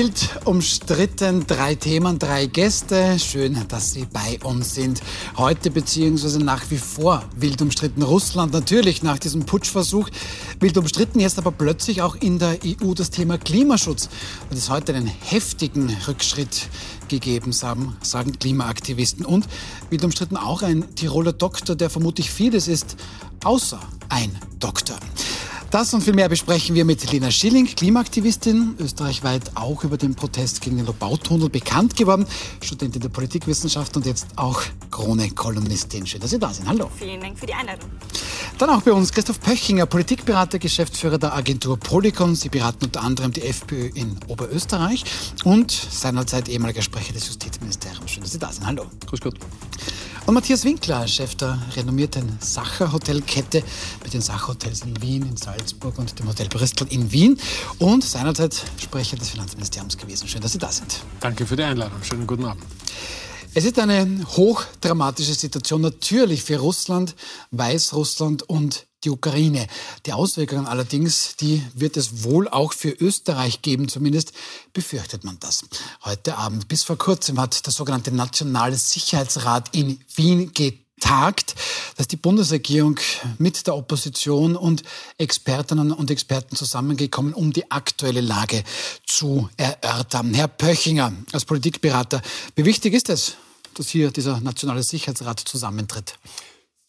Wild umstritten, drei Themen, drei Gäste. Schön, dass Sie bei uns sind. Heute beziehungsweise nach wie vor wild umstritten Russland, natürlich nach diesem Putschversuch. Wild umstritten jetzt aber plötzlich auch in der EU das Thema Klimaschutz. Und es heute einen heftigen Rückschritt gegeben haben, sagen Klimaaktivisten. Und wild umstritten auch ein Tiroler Doktor, der vermutlich vieles ist, außer ein Doktor. Das und viel mehr besprechen wir mit Lena Schilling, Klimaaktivistin, österreichweit auch über den Protest gegen den Lobautunnel bekannt geworden, Studentin der Politikwissenschaft und jetzt auch Krone-Kolumnistin. Schön, dass Sie da sind. Hallo. Vielen Dank für die Einladung. Dann auch bei uns Christoph Pöchinger, Politikberater, Geschäftsführer der Agentur Polycon. Sie beraten unter anderem die FPÖ in Oberösterreich und seinerzeit ehemaliger Sprecher des Justizministeriums. Schön, dass Sie da sind. Hallo. Grüß Gott. Und Matthias Winkler, Chef der renommierten Sacher Hotelkette mit den Sachhotels in Wien, in Salzburg und dem Hotel Bristol in Wien und seinerzeit Sprecher des Finanzministeriums gewesen. Schön, dass Sie da sind. Danke für die Einladung. Schönen guten Abend. Es ist eine hochdramatische Situation natürlich für Russland, Weißrussland und die Ukraine. Die Auswirkungen allerdings, die wird es wohl auch für Österreich geben, zumindest befürchtet man das. Heute Abend, bis vor kurzem, hat der sogenannte Nationale Sicherheitsrat in Wien getagt, dass die Bundesregierung mit der Opposition und Expertinnen und Experten zusammengekommen, um die aktuelle Lage zu erörtern. Herr Pöchinger, als Politikberater, wie wichtig ist es, dass hier dieser Nationale Sicherheitsrat zusammentritt?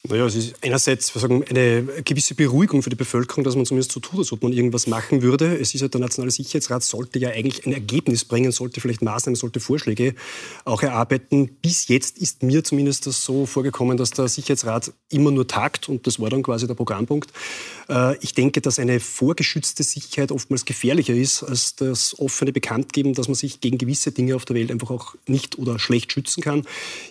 Naja, es ist einerseits sagen, eine gewisse Beruhigung für die Bevölkerung, dass man zumindest so tut, als ob man irgendwas machen würde. Es ist ja der Nationale Sicherheitsrat sollte ja eigentlich ein Ergebnis bringen, sollte vielleicht Maßnahmen, sollte Vorschläge auch erarbeiten. Bis jetzt ist mir zumindest das so vorgekommen, dass der Sicherheitsrat immer nur tagt und das war dann quasi der Programmpunkt. Äh, ich denke, dass eine vorgeschützte Sicherheit oftmals gefährlicher ist als das offene Bekanntgeben, dass man sich gegen gewisse Dinge auf der Welt einfach auch nicht oder schlecht schützen kann.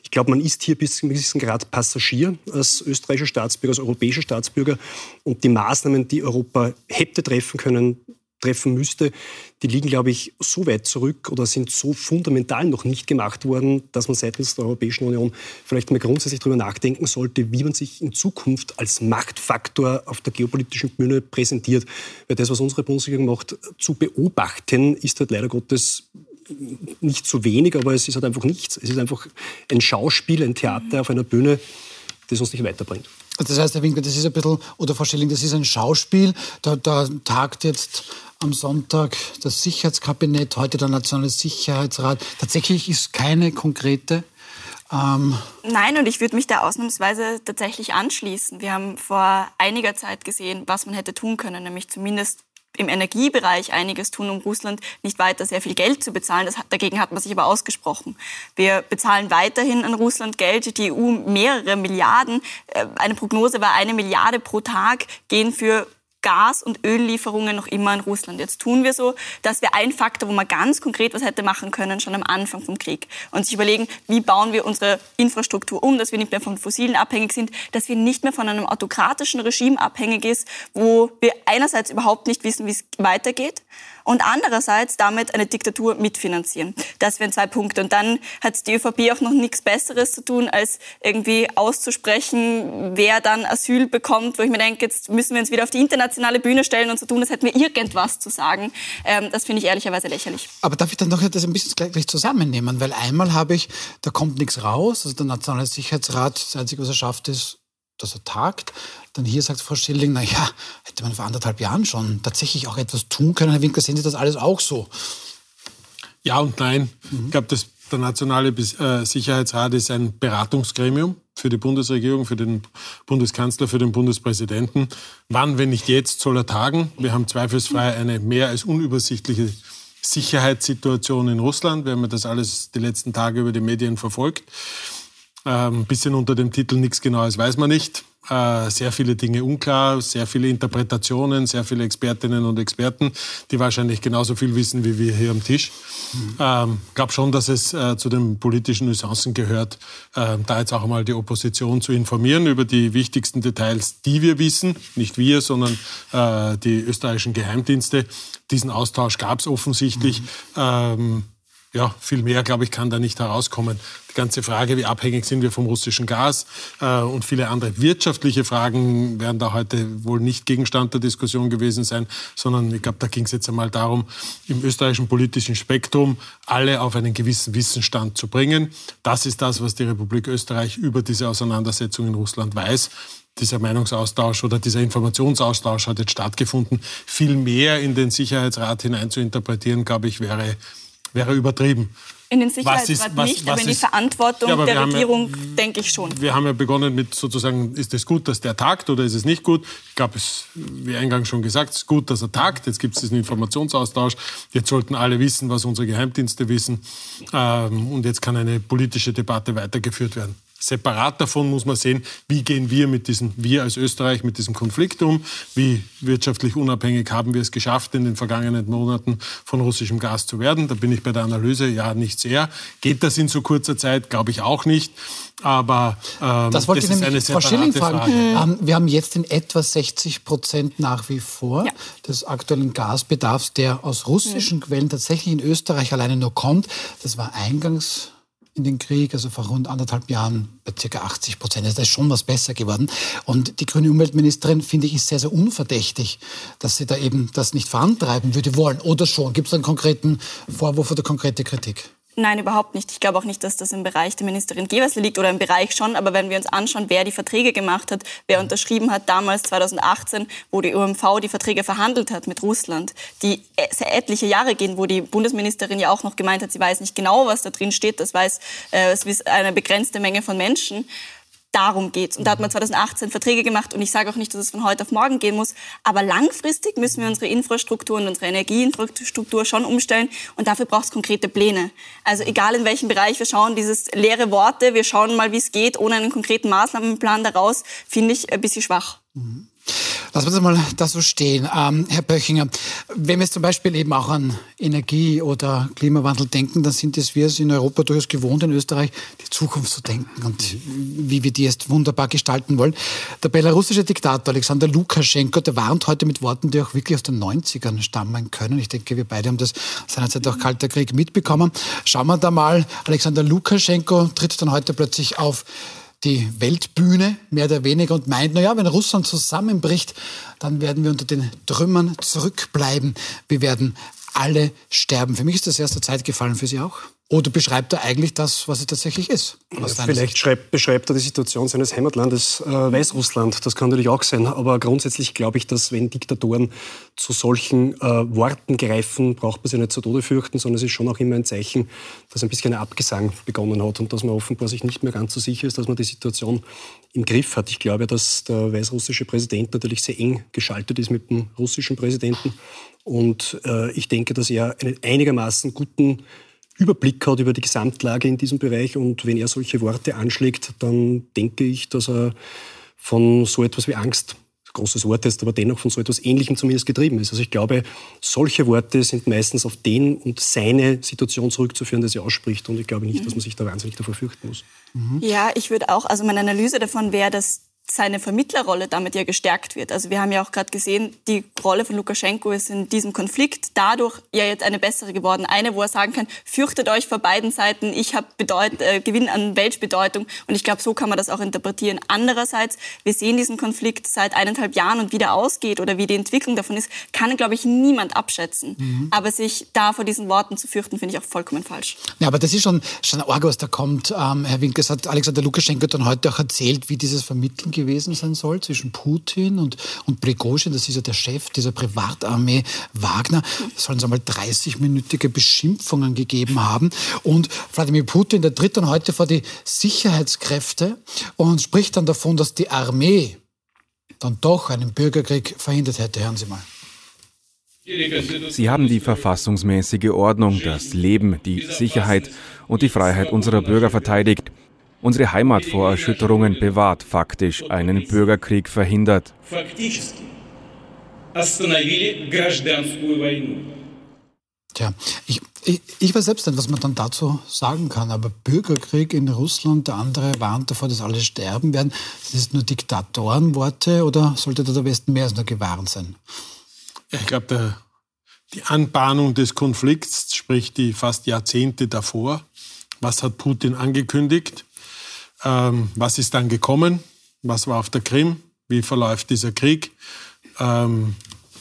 Ich glaube, man ist hier bis zu einem gewissen Grad Passagier als österreichischer Staatsbürger, als europäischer Staatsbürger. Und die Maßnahmen, die Europa hätte treffen können, treffen müsste, die liegen, glaube ich, so weit zurück oder sind so fundamental noch nicht gemacht worden, dass man seitens der Europäischen Union vielleicht mal grundsätzlich darüber nachdenken sollte, wie man sich in Zukunft als Machtfaktor auf der geopolitischen Bühne präsentiert. Weil das, was unsere Bundesregierung macht, zu beobachten, ist halt leider Gottes nicht zu wenig, aber es ist halt einfach nichts. Es ist einfach ein Schauspiel, ein Theater auf einer Bühne, das uns nicht weiterbringt. Das heißt, Herr Winkler, das ist ein bisschen, oder Frau Schilling, das ist ein Schauspiel. Da, da tagt jetzt am Sonntag das Sicherheitskabinett, heute der Nationale Sicherheitsrat. Tatsächlich ist keine konkrete ähm Nein, und ich würde mich da ausnahmsweise tatsächlich anschließen. Wir haben vor einiger Zeit gesehen, was man hätte tun können, nämlich zumindest im Energiebereich einiges tun, um Russland nicht weiter sehr viel Geld zu bezahlen. Das, dagegen hat man sich aber ausgesprochen. Wir bezahlen weiterhin an Russland Geld, die EU mehrere Milliarden. Äh, eine Prognose war, eine Milliarde pro Tag gehen für Gas- und Öllieferungen noch immer in Russland. Jetzt tun wir so, dass wir ein Faktor, wo man ganz konkret was hätte machen können, schon am Anfang vom Krieg und sich überlegen, wie bauen wir unsere Infrastruktur um, dass wir nicht mehr von Fossilen abhängig sind, dass wir nicht mehr von einem autokratischen Regime abhängig ist, wo wir einerseits überhaupt nicht wissen, wie es weitergeht und andererseits damit eine Diktatur mitfinanzieren. Das wären zwei Punkte. Und dann hat die ÖVP auch noch nichts Besseres zu tun, als irgendwie auszusprechen, wer dann Asyl bekommt, wo ich mir denke, jetzt müssen wir uns wieder auf die internationale Bühne stellen und so tun, als hätten wir irgendwas zu sagen. Ähm, das finde ich ehrlicherweise lächerlich. Aber darf ich dann noch das ein bisschen gleich zusammennehmen? Weil einmal habe ich, da kommt nichts raus, also der Nationale Sicherheitsrat, das Einzige, was er schafft, ist, dass er tagt. Dann hier sagt Frau Schilling, na ja, hätte man vor anderthalb Jahren schon tatsächlich auch etwas tun können. Herr Winkler, sehen Sie das alles auch so? Ja und nein. Mhm. Ich glaube, der Nationale äh, Sicherheitsrat ist ein Beratungsgremium für die Bundesregierung, für den Bundeskanzler, für den Bundespräsidenten. Wann, wenn nicht jetzt, soll er tagen? Wir haben zweifelsfrei eine mehr als unübersichtliche Sicherheitssituation in Russland. Wir haben das alles die letzten Tage über die Medien verfolgt. Ein ähm, bisschen unter dem Titel Nichts Genaues weiß man nicht. Äh, sehr viele Dinge unklar, sehr viele Interpretationen, sehr viele Expertinnen und Experten, die wahrscheinlich genauso viel wissen wie wir hier am Tisch. Ich mhm. ähm, glaube schon, dass es äh, zu den politischen Nuancen gehört, äh, da jetzt auch einmal die Opposition zu informieren über die wichtigsten Details, die wir wissen. Nicht wir, sondern äh, die österreichischen Geheimdienste. Diesen Austausch gab es offensichtlich. Mhm. Ähm, ja, viel mehr, glaube ich, kann da nicht herauskommen. Die ganze Frage, wie abhängig sind wir vom russischen Gas äh, und viele andere wirtschaftliche Fragen werden da heute wohl nicht Gegenstand der Diskussion gewesen sein, sondern ich glaube, da ging es jetzt einmal darum, im österreichischen politischen Spektrum alle auf einen gewissen Wissensstand zu bringen. Das ist das, was die Republik Österreich über diese Auseinandersetzung in Russland weiß dieser Meinungsaustausch oder dieser Informationsaustausch hat jetzt stattgefunden. Viel mehr in den Sicherheitsrat hinein zu interpretieren, glaube ich, wäre wäre übertrieben. In den Sicherheitsrat ist, was, nicht, was aber in die Verantwortung ja, der Regierung ja, denke ich schon. Wir haben ja begonnen mit sozusagen, ist es gut, dass der tagt oder ist es nicht gut? Ich glaube, es, wie eingangs schon gesagt, es ist gut, dass er tagt. Jetzt gibt es diesen Informationsaustausch. Jetzt sollten alle wissen, was unsere Geheimdienste wissen. Ähm, und jetzt kann eine politische Debatte weitergeführt werden. Separat davon muss man sehen, wie gehen wir mit diesem, wir als Österreich mit diesem Konflikt um, wie wirtschaftlich unabhängig haben wir es geschafft, in den vergangenen Monaten von russischem Gas zu werden. Da bin ich bei der Analyse, ja, nicht sehr. Geht das in so kurzer Zeit? Glaube ich auch nicht. Aber ähm, das wollte das ich nämlich Frau Schilling fragen. Ähm, wir haben jetzt in etwa 60 Prozent nach wie vor ja. des aktuellen Gasbedarfs, der aus russischen mhm. Quellen tatsächlich in Österreich alleine nur kommt. Das war eingangs in den Krieg, also vor rund anderthalb Jahren bei ca. 80 Prozent. Also da ist schon was besser geworden. Und die grüne Umweltministerin, finde ich, ist sehr, sehr unverdächtig, dass sie da eben das nicht vorantreiben würde wollen. Oder schon? Gibt es einen konkreten Vorwurf oder konkrete Kritik? Nein, überhaupt nicht. Ich glaube auch nicht, dass das im Bereich der Ministerin Gewessler liegt oder im Bereich schon. Aber wenn wir uns anschauen, wer die Verträge gemacht hat, wer unterschrieben hat damals 2018, wo die UMV die Verträge verhandelt hat mit Russland, die sehr etliche Jahre gehen, wo die Bundesministerin ja auch noch gemeint hat, sie weiß nicht genau, was da drin steht. Das weiß äh, eine begrenzte Menge von Menschen darum geht's. Und da hat man 2018 Verträge gemacht und ich sage auch nicht, dass es von heute auf morgen gehen muss, aber langfristig müssen wir unsere Infrastruktur und unsere Energieinfrastruktur schon umstellen und dafür braucht es konkrete Pläne. Also egal in welchem Bereich wir schauen, dieses leere Worte, wir schauen mal, wie es geht, ohne einen konkreten Maßnahmenplan daraus, finde ich ein bisschen schwach. Mhm. Lassen wir das mal da so stehen. Ähm, Herr Böchinger, wenn wir jetzt zum Beispiel eben auch an Energie oder Klimawandel denken, dann sind es wir es in Europa durchaus gewohnt, in Österreich die Zukunft zu denken und wie wir die jetzt wunderbar gestalten wollen. Der belarussische Diktator Alexander Lukaschenko, der warnt heute mit Worten, die auch wirklich aus den 90ern stammen können. Ich denke, wir beide haben das seinerzeit auch Kalter Krieg mitbekommen. Schauen wir da mal. Alexander Lukaschenko tritt dann heute plötzlich auf die Weltbühne, mehr oder weniger, und meint, naja, wenn Russland zusammenbricht, dann werden wir unter den Trümmern zurückbleiben. Wir werden alle sterben. Für mich ist das erst der Zeit gefallen, für Sie auch? Oder beschreibt er eigentlich das, was es tatsächlich ist? Ja, vielleicht schreibt, beschreibt er die Situation seines Heimatlandes äh, Weißrussland. Das kann natürlich auch sein. Aber grundsätzlich glaube ich, dass wenn Diktatoren zu solchen äh, Worten greifen, braucht man sich nicht zu Tode fürchten, sondern es ist schon auch immer ein Zeichen, dass ein bisschen ein Abgesang begonnen hat und dass man offenbar sich nicht mehr ganz so sicher ist, dass man die Situation im Griff hat. Ich glaube, dass der weißrussische Präsident natürlich sehr eng geschaltet ist mit dem russischen Präsidenten. Und äh, ich denke, dass er einen einigermaßen guten Überblick hat über die Gesamtlage in diesem Bereich. Und wenn er solche Worte anschlägt, dann denke ich, dass er von so etwas wie Angst, großes Wort ist, aber dennoch von so etwas Ähnlichem zumindest getrieben ist. Also ich glaube, solche Worte sind meistens auf den und seine Situation zurückzuführen, die er ausspricht. Und ich glaube nicht, dass man sich da wahnsinnig davor fürchten muss. Mhm. Ja, ich würde auch, also meine Analyse davon wäre, dass seine Vermittlerrolle damit ja gestärkt wird. Also wir haben ja auch gerade gesehen, die Rolle von Lukaschenko ist in diesem Konflikt dadurch ja jetzt eine bessere geworden. Eine, wo er sagen kann, fürchtet euch vor beiden Seiten, ich habe äh, Gewinn an Weltbedeutung. Und ich glaube, so kann man das auch interpretieren. Andererseits, wir sehen diesen Konflikt seit eineinhalb Jahren und wie der ausgeht oder wie die Entwicklung davon ist, kann, glaube ich, niemand abschätzen. Mhm. Aber sich da vor diesen Worten zu fürchten, finde ich auch vollkommen falsch. Ja, aber das ist schon, schon arg, was da kommt. Ähm, Herr Winkes hat Alexander Lukaschenko dann heute auch erzählt, wie dieses Vermitteln gewesen sein soll zwischen Putin und, und Prigozhin, das ist ja der Chef dieser Privatarmee Wagner. Sollen es einmal 30-minütige Beschimpfungen gegeben haben. Und Wladimir Putin, der tritt dann heute vor die Sicherheitskräfte und spricht dann davon, dass die Armee dann doch einen Bürgerkrieg verhindert hätte. Hören Sie mal. Sie haben die verfassungsmäßige Ordnung, das Leben, die Sicherheit und die Freiheit unserer Bürger verteidigt unsere Heimat vor Erschütterungen bewahrt, faktisch einen Bürgerkrieg verhindert. Tja, ich, ich, ich, weiß selbst nicht, was man dann dazu sagen kann, aber Bürgerkrieg in Russland, der andere warnt davor, dass alle sterben werden. Sind das nur Diktatorenworte oder sollte da der Westen mehr als nur gewarnt sein? Ich glaube, die Anbahnung des Konflikts, sprich die fast Jahrzehnte davor. Was hat Putin angekündigt? Ähm, was ist dann gekommen? Was war auf der Krim? Wie verläuft dieser Krieg? Ähm,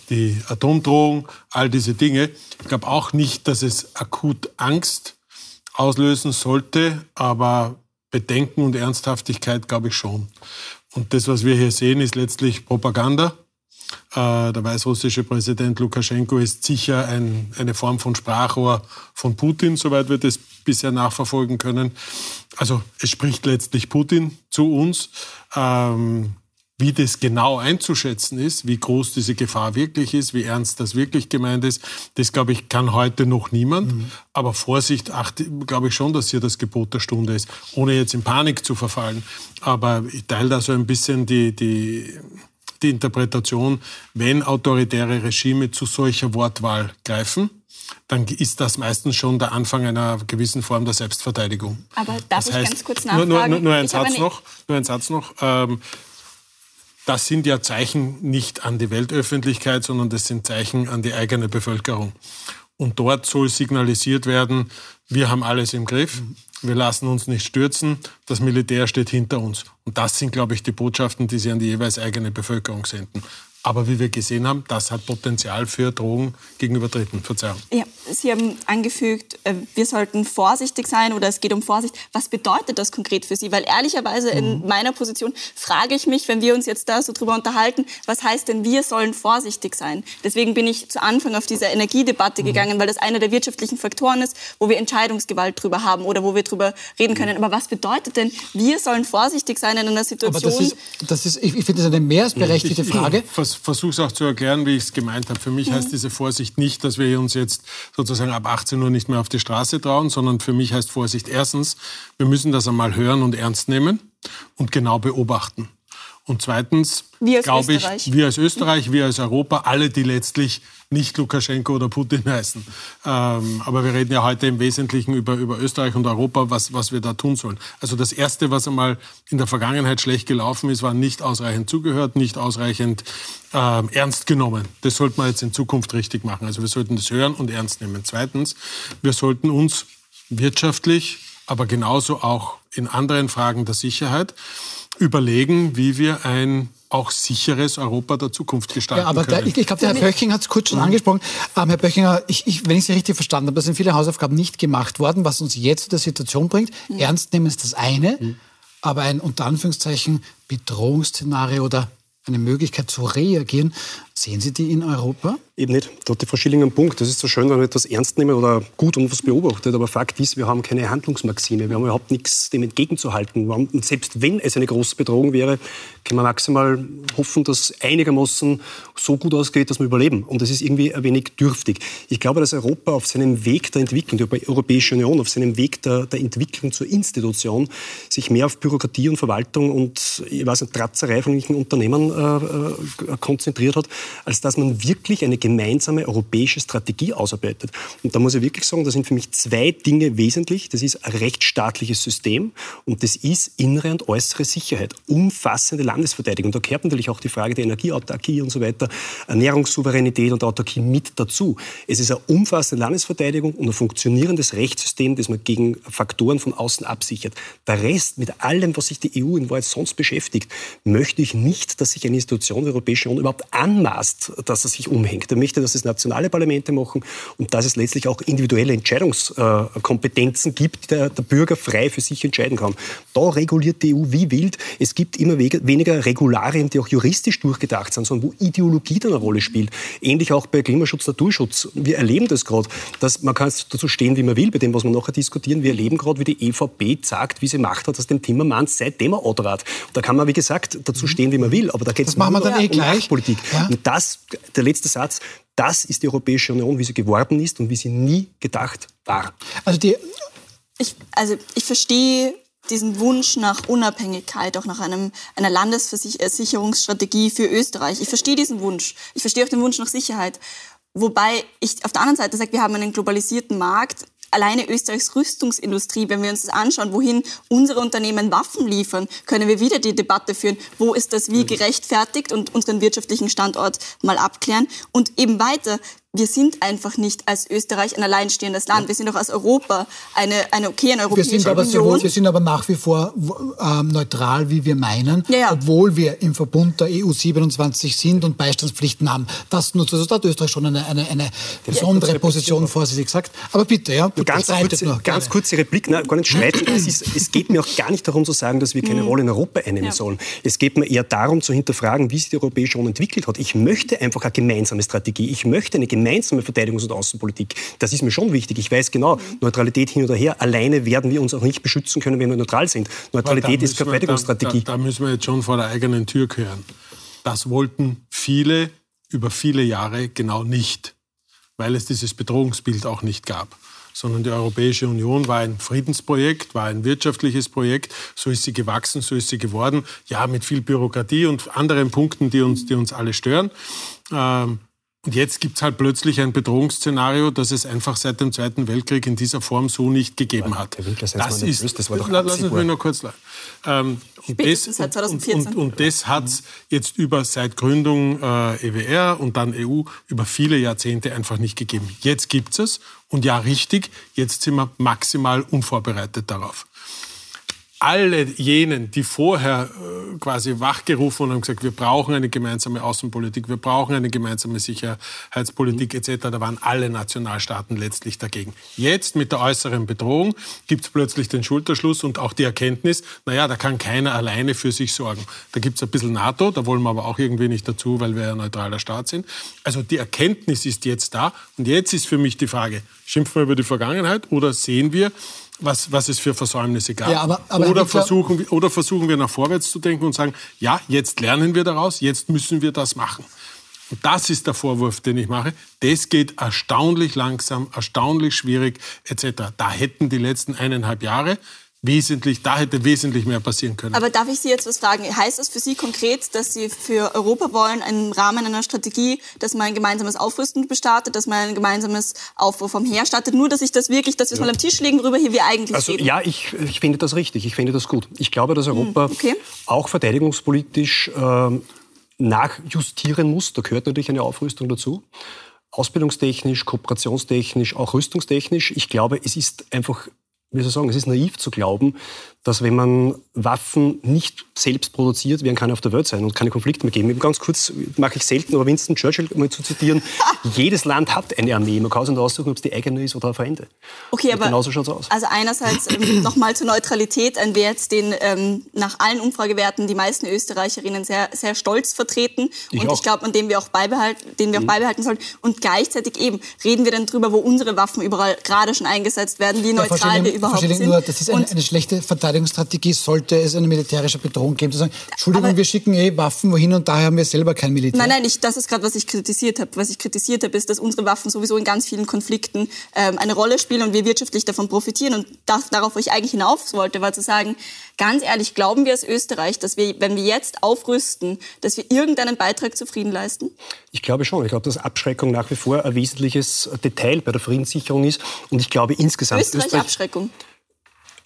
die Atomdrohung, all diese Dinge. Ich glaube auch nicht, dass es akut Angst auslösen sollte, aber Bedenken und Ernsthaftigkeit glaube ich schon. Und das, was wir hier sehen, ist letztlich Propaganda. Äh, der weißrussische Präsident Lukaschenko ist sicher ein, eine Form von Sprachrohr von Putin, soweit wir das bisher nachverfolgen können. Also es spricht letztlich Putin zu uns. Ähm, wie das genau einzuschätzen ist, wie groß diese Gefahr wirklich ist, wie ernst das wirklich gemeint ist, das glaube ich, kann heute noch niemand. Mhm. Aber Vorsicht, glaube ich schon, dass hier das Gebot der Stunde ist, ohne jetzt in Panik zu verfallen. Aber ich teile da so ein bisschen die, die, die Interpretation, wenn autoritäre Regime zu solcher Wortwahl greifen, dann ist das meistens schon der Anfang einer gewissen Form der Selbstverteidigung. Aber darf das ich heißt, ganz kurz nachfragen? Nur, nur, nur, ein, Satz noch, nur ein Satz noch. Ähm, das sind ja Zeichen nicht an die Weltöffentlichkeit, sondern das sind Zeichen an die eigene Bevölkerung. Und dort soll signalisiert werden, wir haben alles im Griff, wir lassen uns nicht stürzen, das Militär steht hinter uns. Und das sind, glaube ich, die Botschaften, die sie an die jeweils eigene Bevölkerung senden. Aber wie wir gesehen haben, das hat Potenzial für Drohungen gegenüber Dritten. Verzeihung. Ja, Sie haben angefügt, äh, wir sollten vorsichtig sein oder es geht um Vorsicht. Was bedeutet das konkret für Sie? Weil ehrlicherweise in mhm. meiner Position frage ich mich, wenn wir uns jetzt da so drüber unterhalten, was heißt denn, wir sollen vorsichtig sein? Deswegen bin ich zu Anfang auf diese Energiedebatte mhm. gegangen, weil das einer der wirtschaftlichen Faktoren ist, wo wir Entscheidungsgewalt drüber haben oder wo wir drüber reden können. Aber was bedeutet denn, wir sollen vorsichtig sein in einer Situation? Aber das ist, das ist ich finde das eine mehr als berechtigte Frage versuche es auch zu erklären, wie ich es gemeint habe. Für mich mhm. heißt diese Vorsicht nicht, dass wir uns jetzt sozusagen ab 18 Uhr nicht mehr auf die Straße trauen, sondern für mich heißt Vorsicht erstens, wir müssen das einmal hören und ernst nehmen und genau beobachten. Und zweitens, glaube ich, wir als Österreich, wir als Europa, alle, die letztlich nicht Lukaschenko oder Putin heißen. Ähm, aber wir reden ja heute im Wesentlichen über, über Österreich und Europa, was, was wir da tun sollen. Also das Erste, was einmal in der Vergangenheit schlecht gelaufen ist, war nicht ausreichend zugehört, nicht ausreichend ähm, ernst genommen. Das sollte man jetzt in Zukunft richtig machen. Also wir sollten das hören und ernst nehmen. Zweitens, wir sollten uns wirtschaftlich, aber genauso auch in anderen Fragen der Sicherheit überlegen, wie wir ein auch sicheres Europa der Zukunft gestalten ja, aber können. ich, ich glaube, der Herr Böchinger hat es kurz schon mhm. angesprochen. Ähm, Herr Böchinger, ich, ich, wenn ich Sie richtig verstanden habe, da sind viele Hausaufgaben nicht gemacht worden, was uns jetzt zu der Situation bringt. Mhm. Ernst nehmen ist das eine, mhm. aber ein unter Anführungszeichen Bedrohungsszenario oder eine Möglichkeit zu reagieren, sehen Sie die in Europa? Eben nicht. Da hat die Frau Schilling einen Punkt. Das ist so schön, wenn man etwas ernst nehmen oder gut und was beobachtet. Aber Fakt ist, wir haben keine Handlungsmaxime. Wir haben überhaupt nichts dem entgegenzuhalten. Und selbst wenn es eine große Bedrohung wäre, kann man maximal hoffen, dass einigermaßen so gut ausgeht, dass wir überleben. Und das ist irgendwie ein wenig dürftig. Ich glaube, dass Europa auf seinem Weg der Entwicklung, die Europäische Union auf seinem Weg der, der Entwicklung zur Institution, sich mehr auf Bürokratie und Verwaltung und, ich weiß nicht, Tratzerei von irgendwelchen Unternehmen äh, äh konzentriert hat, als dass man wirklich eine gemeinsame europäische Strategie ausarbeitet. Und da muss ich wirklich sagen, da sind für mich zwei Dinge wesentlich. Das ist ein rechtsstaatliches System und das ist innere und äußere Sicherheit, umfassende Landesverteidigung. Da gehört natürlich auch die Frage der Energieautarkie und so weiter, Ernährungssouveränität und Autarkie mit dazu. Es ist eine umfassende Landesverteidigung und ein funktionierendes Rechtssystem, das man gegen Faktoren von außen absichert. Der Rest, mit allem, was sich die EU in Wahrheit sonst beschäftigt, möchte ich nicht, dass sich eine Institution der Europäischen Union überhaupt anmaßt, dass er sich umhängt möchte, dass es nationale Parlamente machen und dass es letztlich auch individuelle Entscheidungskompetenzen gibt, die der, der Bürger frei für sich entscheiden kann. Da reguliert die EU wie wild. Es gibt immer weniger Regularien, die auch juristisch durchgedacht sind, sondern wo Ideologie dann eine Rolle spielt. Ähnlich auch bei Klimaschutz, Naturschutz. Wir erleben das gerade, dass man kann dazu stehen, wie man will, bei dem, was wir nachher diskutieren. Wir erleben gerade, wie die EVP sagt, wie sie Macht hat aus dem Timmermans, seitdem er Autorat. Da kann man, wie gesagt, dazu stehen, wie man will, aber da geht es eh gleich. Politik. Ja? Und das, der letzte Satz, das ist die Europäische Union, wie sie geworden ist und wie sie nie gedacht war. Also, die ich, also ich verstehe diesen Wunsch nach Unabhängigkeit, auch nach einem, einer Landesversicherungsstrategie für Österreich. Ich verstehe diesen Wunsch. Ich verstehe auch den Wunsch nach Sicherheit. Wobei ich auf der anderen Seite sage, wir haben einen globalisierten Markt alleine Österreichs Rüstungsindustrie, wenn wir uns das anschauen, wohin unsere Unternehmen Waffen liefern, können wir wieder die Debatte führen, wo ist das wie gerechtfertigt und unseren wirtschaftlichen Standort mal abklären. Und eben weiter, wir sind einfach nicht als Österreich ein alleinstehendes Land. Wir sind doch als Europa eine, eine okay, eine europäische wir sind aber Union. Wohl, wir sind aber nach wie vor äh, neutral, wie wir meinen, ja, ja. obwohl wir im Verbund der EU 27 sind und Beistandspflichten haben. Das nutzt also da hat Österreich schon eine, eine, eine besondere ja, Position, vorsichtig gesagt. Aber bitte, ja. Bitte, ganz, kurze, noch, ganz kurze Replik, na, gar nicht streiten. es, ist, es geht mir auch gar nicht darum zu sagen, dass wir keine mhm. Rolle in Europa einnehmen sollen. Es geht mir eher darum zu hinterfragen, wie sich die Europäische Union entwickelt hat. Ich möchte einfach eine gemeinsame Strategie. Ich möchte eine gemeinsame Verteidigungs- und Außenpolitik. Das ist mir schon wichtig. Ich weiß genau, Neutralität hin oder her, alleine werden wir uns auch nicht beschützen können, wenn wir neutral sind. Neutralität ist Verteidigungsstrategie. Da, da, da müssen wir jetzt schon vor der eigenen Tür kehren. Das wollten viele über viele Jahre genau nicht, weil es dieses Bedrohungsbild auch nicht gab sondern die Europäische Union war ein Friedensprojekt, war ein wirtschaftliches Projekt. So ist sie gewachsen, so ist sie geworden. Ja, mit viel Bürokratie und anderen Punkten, die uns, die uns alle stören. Ähm, und jetzt gibt es halt plötzlich ein Bedrohungsszenario, das es einfach seit dem Zweiten Weltkrieg in dieser Form so nicht gegeben hat. das, das ist, böse, das war doch lass uns mich nur kurz ähm, und, das, seit 2014. Und, und, und das hat es jetzt über seit Gründung äh, EWR und dann EU über viele Jahrzehnte einfach nicht gegeben. Jetzt gibt es und ja, richtig, jetzt sind wir maximal unvorbereitet darauf alle jenen, die vorher äh, quasi wachgerufen und haben gesagt, wir brauchen eine gemeinsame Außenpolitik, wir brauchen eine gemeinsame Sicherheitspolitik etc., da waren alle Nationalstaaten letztlich dagegen. Jetzt mit der äußeren Bedrohung gibt es plötzlich den Schulterschluss und auch die Erkenntnis, naja, da kann keiner alleine für sich sorgen. Da gibt es ein bisschen NATO, da wollen wir aber auch irgendwie nicht dazu, weil wir ja neutraler Staat sind. Also die Erkenntnis ist jetzt da und jetzt ist für mich die Frage, schimpfen wir über die Vergangenheit oder sehen wir, was, was es für Versäumnisse gab. Ja, aber, aber oder, versuchen, oder versuchen wir nach vorwärts zu denken und sagen, ja, jetzt lernen wir daraus, jetzt müssen wir das machen. Und das ist der Vorwurf, den ich mache. Das geht erstaunlich langsam, erstaunlich schwierig etc. Da hätten die letzten eineinhalb Jahre wesentlich, da hätte wesentlich mehr passieren können. Aber darf ich Sie jetzt was fragen? Heißt das für Sie konkret, dass Sie für Europa wollen, im Rahmen einer Strategie, dass man ein gemeinsames Aufrüsten bestartet, dass man ein gemeinsames Aufbau vom Heer startet? Nur, dass ich das wirklich, dass wir es ja. mal am Tisch legen, worüber hier wir eigentlich also, reden. Ja, ich, ich finde das richtig. Ich finde das gut. Ich glaube, dass Europa hm, okay. auch verteidigungspolitisch äh, nachjustieren muss. Da gehört natürlich eine Aufrüstung dazu ausbildungstechnisch, kooperationstechnisch, auch rüstungstechnisch. Ich glaube, es ist einfach wie soll ich sagen, es ist naiv zu glauben, dass wenn man Waffen nicht selbst produziert, werden keine auf der Welt sein und keine Konflikte mehr geben. Ganz kurz, mache ich selten, aber Winston Churchill mal zu zitieren, jedes Land hat eine Armee. Man kann sich aussuchen, ob es die eigene ist oder ein Feinde. Okay, aber genauso schaut's aus. Also einerseits ähm, nochmal zur Neutralität, ein Wert, den ähm, nach allen Umfragewerten die meisten Österreicherinnen sehr, sehr stolz vertreten ich und auch. ich glaube, an dem wir auch beibehalten, den wir auch mhm. beibehalten sollen. Und gleichzeitig eben reden wir dann drüber, wo unsere Waffen überall gerade schon eingesetzt werden, wie neutral wir überhaupt sind. Nur, das ist eine, eine schlechte Verteidigung Verteidigungsstrategie sollte es eine militärische Bedrohung geben, zu sagen, Entschuldigung, aber wir schicken eh Waffen wohin und daher haben wir selber kein Militär. Nein, nein, ich, das ist gerade, was ich kritisiert habe. Was ich kritisiert habe, ist, dass unsere Waffen sowieso in ganz vielen Konflikten ähm, eine Rolle spielen und wir wirtschaftlich davon profitieren. Und das, darauf, wo ich eigentlich hinaus wollte, war zu sagen, ganz ehrlich, glauben wir als Österreich, dass wir, wenn wir jetzt aufrüsten, dass wir irgendeinen Beitrag zu Frieden leisten? Ich glaube schon. Ich glaube, dass Abschreckung nach wie vor ein wesentliches Detail bei der Friedenssicherung ist. Und ich glaube insgesamt... Österreich, Österreich Abschreckung.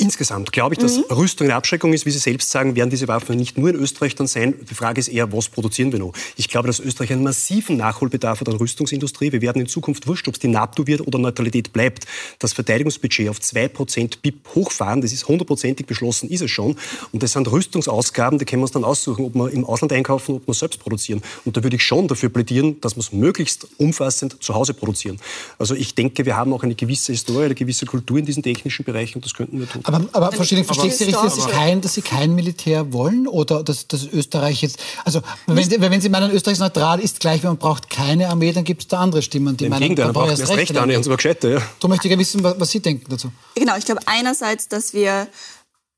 Insgesamt glaube ich, dass mhm. Rüstung eine Abschreckung ist. Wie Sie selbst sagen, werden diese Waffen nicht nur in Österreich dann sein. Die Frage ist eher, was produzieren wir noch? Ich glaube, dass Österreich einen massiven Nachholbedarf hat an Rüstungsindustrie. Wir werden in Zukunft, wurscht, ob es die NATO wird oder Neutralität bleibt, das Verteidigungsbudget auf 2% BIP hochfahren. Das ist hundertprozentig beschlossen, ist es schon. Und das sind Rüstungsausgaben, die können wir uns dann aussuchen, ob wir im Ausland einkaufen, ob wir selbst produzieren. Und da würde ich schon dafür plädieren, dass wir es möglichst umfassend zu Hause produzieren. Also ich denke, wir haben auch eine gewisse Historie, eine gewisse Kultur in diesen technischen Bereichen und das könnten wir tun. Aber, aber verstehe, verstehe ich Sie richtig, dass Sie, kein, dass Sie kein Militär wollen oder dass, dass Österreich jetzt, also wenn, Sie, wenn Sie meinen, Österreich ist neutral, ist gleich, man braucht keine Armee, dann gibt es da andere Stimmen, die Im meinen, Gegenteil, braucht erst recht, recht an, und sogar gescheiter, ja. Darum möchte ich gerne wissen, was, was Sie denken dazu. Genau, ich glaube einerseits, dass wir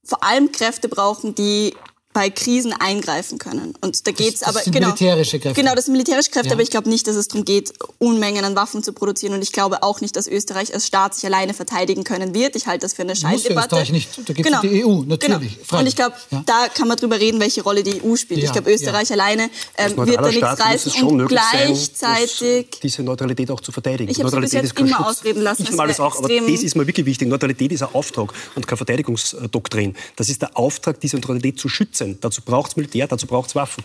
vor allem Kräfte brauchen, die bei Krisen eingreifen können. Und da geht's das, aber das sind genau militärische Kräfte. Genau, das sind militärische Kräfte, ja. aber ich glaube nicht, dass es darum geht, Unmengen an Waffen zu produzieren. Und ich glaube auch nicht, dass Österreich als Staat sich alleine verteidigen können wird. Ich halte das für eine Scheindebatte. Österreich nicht. Da gibt es genau. die EU natürlich. Genau. Und ich glaube, ja. da kann man drüber reden, welche Rolle die EU spielt. Ja. Ich glaube, Österreich alleine ähm, wird da nichts reißen und gleichzeitig sein, diese Neutralität auch zu verteidigen. Ich habe bis jetzt immer Schutz. ausreden lassen. Ich mal das auch, aber das ist mal wirklich wichtig. Neutralität ist ein Auftrag und keine Verteidigungsdoktrin. Das ist der Auftrag, diese Neutralität zu schützen. Dazu braucht es Militär, dazu braucht es Waffen.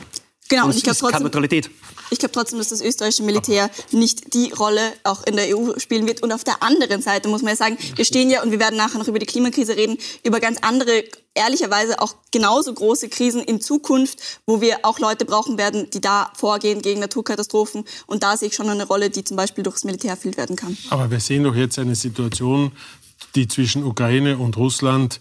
Genau, und ich glaube trotzdem, Neutralität. Ich glaube trotzdem, dass das österreichische Militär nicht die Rolle auch in der EU spielen wird. Und auf der anderen Seite muss man ja sagen, wir stehen ja, und wir werden nachher noch über die Klimakrise reden, über ganz andere, ehrlicherweise auch genauso große Krisen in Zukunft, wo wir auch Leute brauchen werden, die da vorgehen gegen Naturkatastrophen. Und da sehe ich schon eine Rolle, die zum Beispiel durchs Militär erfüllt werden kann. Aber wir sehen doch jetzt eine Situation, die zwischen Ukraine und Russland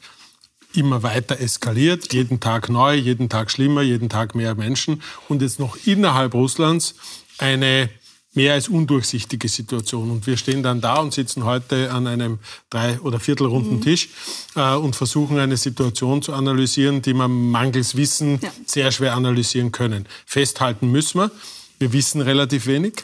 immer weiter eskaliert, jeden Tag neu, jeden Tag schlimmer, jeden Tag mehr Menschen und jetzt noch innerhalb Russlands eine mehr als undurchsichtige Situation. Und wir stehen dann da und sitzen heute an einem drei- oder viertelrunden mhm. Tisch äh, und versuchen eine Situation zu analysieren, die man mangels Wissen ja. sehr schwer analysieren können. Festhalten müssen wir. Wir wissen relativ wenig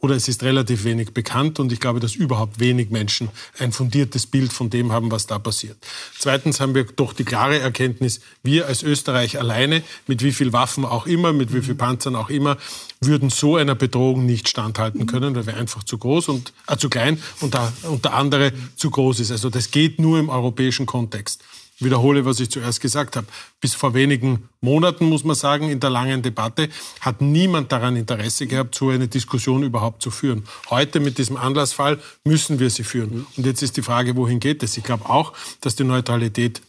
oder es ist relativ wenig bekannt und ich glaube, dass überhaupt wenig Menschen ein fundiertes Bild von dem haben, was da passiert. Zweitens haben wir doch die klare Erkenntnis, wir als Österreich alleine, mit wie viel Waffen auch immer, mit wie viel Panzern auch immer, würden so einer Bedrohung nicht standhalten können, weil wir einfach zu groß und äh, zu klein und der, und der andere zu groß ist. Also das geht nur im europäischen Kontext wiederhole, was ich zuerst gesagt habe. Bis vor wenigen Monaten, muss man sagen, in der langen Debatte hat niemand daran Interesse gehabt, so eine Diskussion überhaupt zu führen. Heute mit diesem Anlassfall müssen wir sie führen. Und jetzt ist die Frage, wohin geht es? Ich glaube auch, dass die Neutralität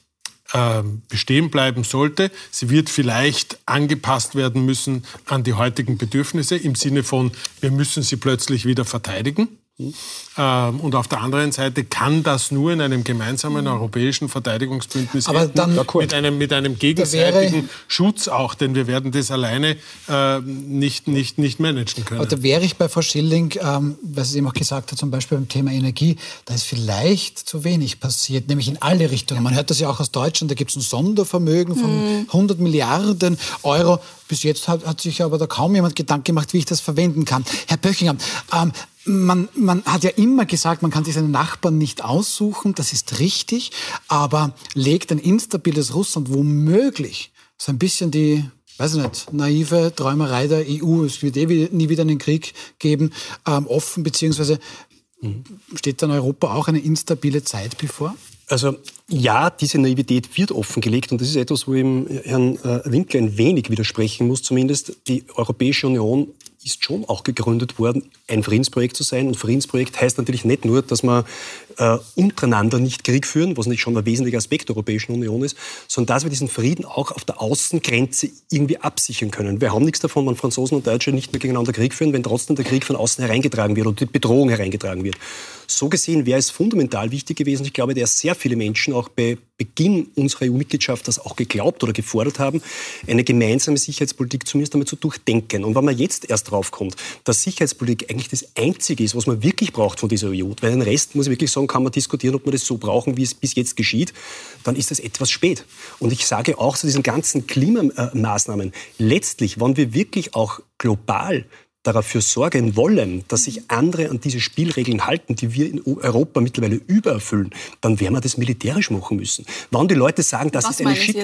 äh, bestehen bleiben sollte. Sie wird vielleicht angepasst werden müssen an die heutigen Bedürfnisse im Sinne von, wir müssen sie plötzlich wieder verteidigen. Ähm, und auf der anderen Seite kann das nur in einem gemeinsamen europäischen Verteidigungsbündnis Aber dann, mit, einem, mit einem gegenseitigen Schutz auch, denn wir werden das alleine äh, nicht, nicht, nicht managen können. Aber da wäre ich bei Frau Schilling, ähm, was sie eben auch gesagt hat, zum Beispiel beim Thema Energie, da ist vielleicht zu wenig passiert, nämlich in alle Richtungen. Man hört das ja auch aus Deutschland, da gibt es ein Sondervermögen von mhm. 100 Milliarden Euro. Bis jetzt hat, hat, sich aber da kaum jemand Gedanken gemacht, wie ich das verwenden kann. Herr Böchinger, ähm, man, man hat ja immer gesagt, man kann sich seine Nachbarn nicht aussuchen, das ist richtig, aber legt ein instabiles Russland womöglich so ein bisschen die, weiß ich nicht, naive Träumerei der EU, es wird eh nie wieder einen Krieg geben, ähm, offen, beziehungsweise mhm. steht dann Europa auch eine instabile Zeit bevor? Also ja, diese Naivität wird offengelegt und das ist etwas, wo ich Herrn äh, Winkler ein wenig widersprechen muss. Zumindest die Europäische Union ist schon auch gegründet worden, ein Friedensprojekt zu sein. Und Friedensprojekt heißt natürlich nicht nur, dass man äh, untereinander nicht Krieg führen, was nicht schon ein wesentlicher Aspekt der Europäischen Union ist, sondern dass wir diesen Frieden auch auf der Außengrenze irgendwie absichern können. Wir haben nichts davon, wenn Franzosen und Deutsche nicht mehr gegeneinander Krieg führen, wenn trotzdem der Krieg von außen hereingetragen wird und die Bedrohung hereingetragen wird. So gesehen wäre es fundamental wichtig gewesen. Ich glaube, dass sehr viele Menschen auch bei Beginn unserer EU-Mitgliedschaft das auch geglaubt oder gefordert haben, eine gemeinsame Sicherheitspolitik zumindest einmal zu durchdenken. Und wenn man jetzt erst draufkommt, dass Sicherheitspolitik eigentlich das Einzige ist, was man wirklich braucht von dieser EU, weil den Rest, muss ich wirklich sagen, kann man diskutieren, ob wir das so brauchen, wie es bis jetzt geschieht, dann ist das etwas spät. Und ich sage auch zu diesen ganzen Klimamaßnahmen, letztlich, wenn wir wirklich auch global dafür sorgen wollen, dass sich andere an diese Spielregeln halten, die wir in Europa mittlerweile übererfüllen, dann werden wir das militärisch machen müssen. Wenn die Leute sagen, das Was ist eine Schick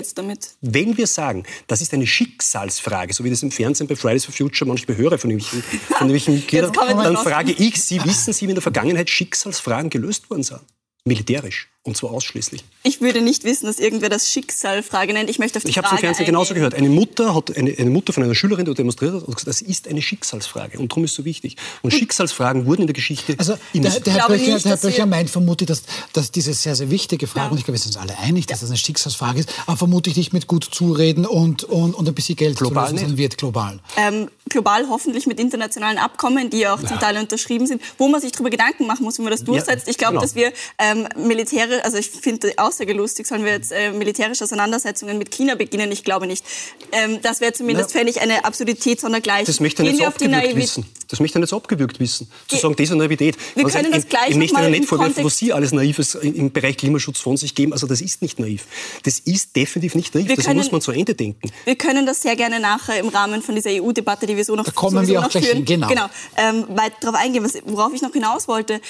Wenn wir sagen, das ist eine Schicksalsfrage, so wie das im Fernsehen bei Fridays for Future manchmal höre von irgendwelchen, von irgendwelchen Mitgliedern, dann frage ich Sie, wissen Sie, wie in der Vergangenheit Schicksalsfragen gelöst worden sind? Militärisch. Und zwar ausschließlich. Ich würde nicht wissen, dass irgendwer das Schicksalfrage nennt. Ich möchte auf die Ich habe es im Fernsehen genauso gehört. Eine Mutter hat eine, eine, Mutter von einer Schülerin, die demonstriert hat, hat gesagt, das ist eine Schicksalsfrage. Und darum ist es so wichtig. Und hm. Schicksalsfragen wurden in der Geschichte Also der, der, Herr Böcher, nicht, der Herr Böcher meint vermutlich, dass, dass diese sehr, sehr wichtige Frage, ja. und ich glaube, wir sind uns alle einig, dass ja. das eine Schicksalsfrage ist, aber vermutlich nicht mit gut zureden und, und, und ein bisschen Geld global zu lösen wird, global. Ähm, global hoffentlich mit internationalen Abkommen, die auch ja. zum Teil unterschrieben sind, wo man sich darüber Gedanken machen muss, wie man das durchsetzt. ich glaube, genau. dass wir ähm, militärisch, also ich finde außergelustig, sollen wir jetzt äh, militärische Auseinandersetzungen mit China beginnen? Ich glaube nicht. Ähm, das wäre zumindest, fände ich, eine Absurdität sondergleichen. Das möchte ich nicht so abgewürgt wissen. Das möchte ich nicht so abgewürgt wissen. Zu Ge sagen, diese Naivität. Wir also können das gleich Ich möchte Ihnen nicht vorwerfen, was Sie alles Naives im Bereich Klimaschutz von sich geben. Also das ist nicht naiv. Das ist definitiv nicht naiv. Wir das können, muss man zu Ende denken. Wir können das sehr gerne nachher im Rahmen von dieser EU-Debatte, die wir so noch, da kommen wir auch gleich führen, genau. genau ähm, weit darauf eingehen. Was, worauf ich noch hinaus wollte,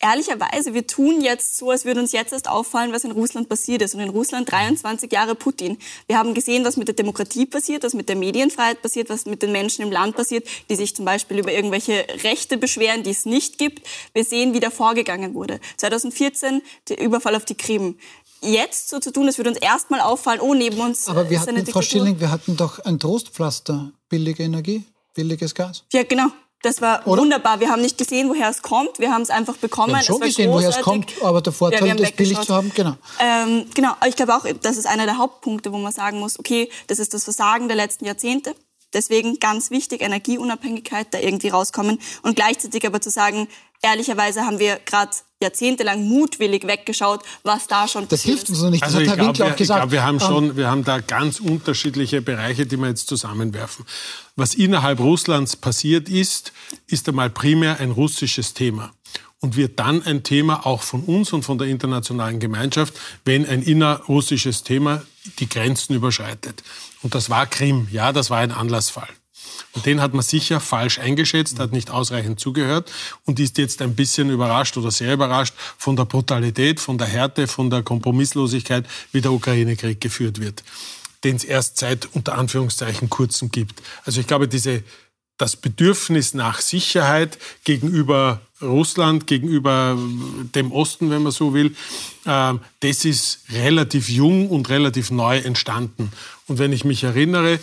ehrlicherweise, wir tun jetzt so, als würde uns jetzt erst auffallen, was in Russland passiert ist. Und in Russland 23 Jahre Putin. Wir haben gesehen, was mit der Demokratie passiert, was mit der Medienfreiheit passiert, was mit den Menschen im Land passiert, die sich zum Beispiel über irgendwelche Rechte beschweren, die es nicht gibt. Wir sehen, wie da vorgegangen wurde. 2014 der Überfall auf die Krim jetzt so zu tun, es würde uns erstmal auffallen, oh, neben uns Aber wir hatten, Frau Schilling, wir hatten doch ein Trostpflaster, billige Energie, billiges Gas. Ja, genau. Das war Oder? wunderbar. Wir haben nicht gesehen, woher es kommt. Wir haben es einfach bekommen. Wir haben schon gesehen, woher es kommt, aber der Vorteil, ja, das billig zu haben, genau. Ähm, genau, ich glaube auch, das ist einer der Hauptpunkte, wo man sagen muss, okay, das ist das Versagen der letzten Jahrzehnte. Deswegen ganz wichtig, Energieunabhängigkeit da irgendwie rauskommen und gleichzeitig aber zu sagen, ehrlicherweise haben wir gerade jahrzehntelang mutwillig weggeschaut, was da schon Das hilft uns noch nicht. Das also hat Herr Winkler auch gesagt. Ich glaube, wir haben ähm, schon, wir haben da ganz unterschiedliche Bereiche, die wir jetzt zusammenwerfen. Was innerhalb Russlands passiert ist, ist einmal primär ein russisches Thema und wird dann ein Thema auch von uns und von der internationalen Gemeinschaft, wenn ein innerrussisches Thema die Grenzen überschreitet. Und das war Krim, ja, das war ein Anlassfall. Und den hat man sicher falsch eingeschätzt, hat nicht ausreichend zugehört und ist jetzt ein bisschen überrascht oder sehr überrascht von der Brutalität, von der Härte, von der Kompromisslosigkeit, wie der Ukraine-Krieg geführt wird, den es erst seit unter Anführungszeichen kurzem gibt. Also ich glaube, diese das Bedürfnis nach Sicherheit gegenüber Russland, gegenüber dem Osten, wenn man so will, ähm, das ist relativ jung und relativ neu entstanden. Und wenn ich mich erinnere,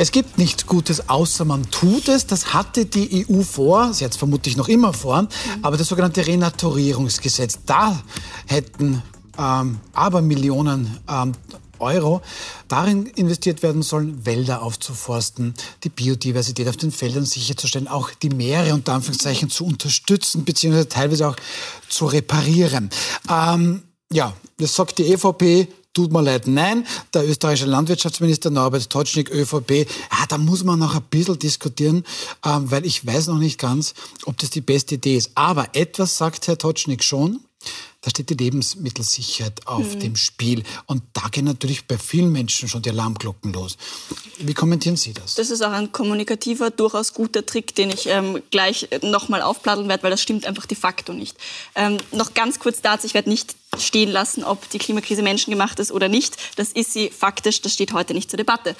Es gibt nichts Gutes, außer man tut es. Das hatte die EU vor, sie hat es vermutlich noch immer vor, aber das sogenannte Renaturierungsgesetz, da hätten ähm, aber Millionen ähm, Euro darin investiert werden sollen, Wälder aufzuforsten, die Biodiversität auf den Feldern sicherzustellen, auch die Meere unter Anführungszeichen zu unterstützen, beziehungsweise teilweise auch zu reparieren. Ähm, ja, das sagt die EVP, tut mir leid, nein. Der österreichische Landwirtschaftsminister Norbert Totschnig, ÖVP, ja, da muss man noch ein bisschen diskutieren, ähm, weil ich weiß noch nicht ganz, ob das die beste Idee ist. Aber etwas sagt Herr Totschnig schon, da steht die Lebensmittelsicherheit auf mhm. dem Spiel. Und da gehen natürlich bei vielen Menschen schon die Alarmglocken los. Wie kommentieren Sie das? Das ist auch ein kommunikativer, durchaus guter Trick, den ich ähm, gleich nochmal aufpladdeln werde, weil das stimmt einfach de facto nicht. Ähm, noch ganz kurz dazu, ich werde nicht stehen lassen, ob die Klimakrise menschengemacht ist oder nicht. Das ist sie faktisch, das steht heute nicht zur Debatte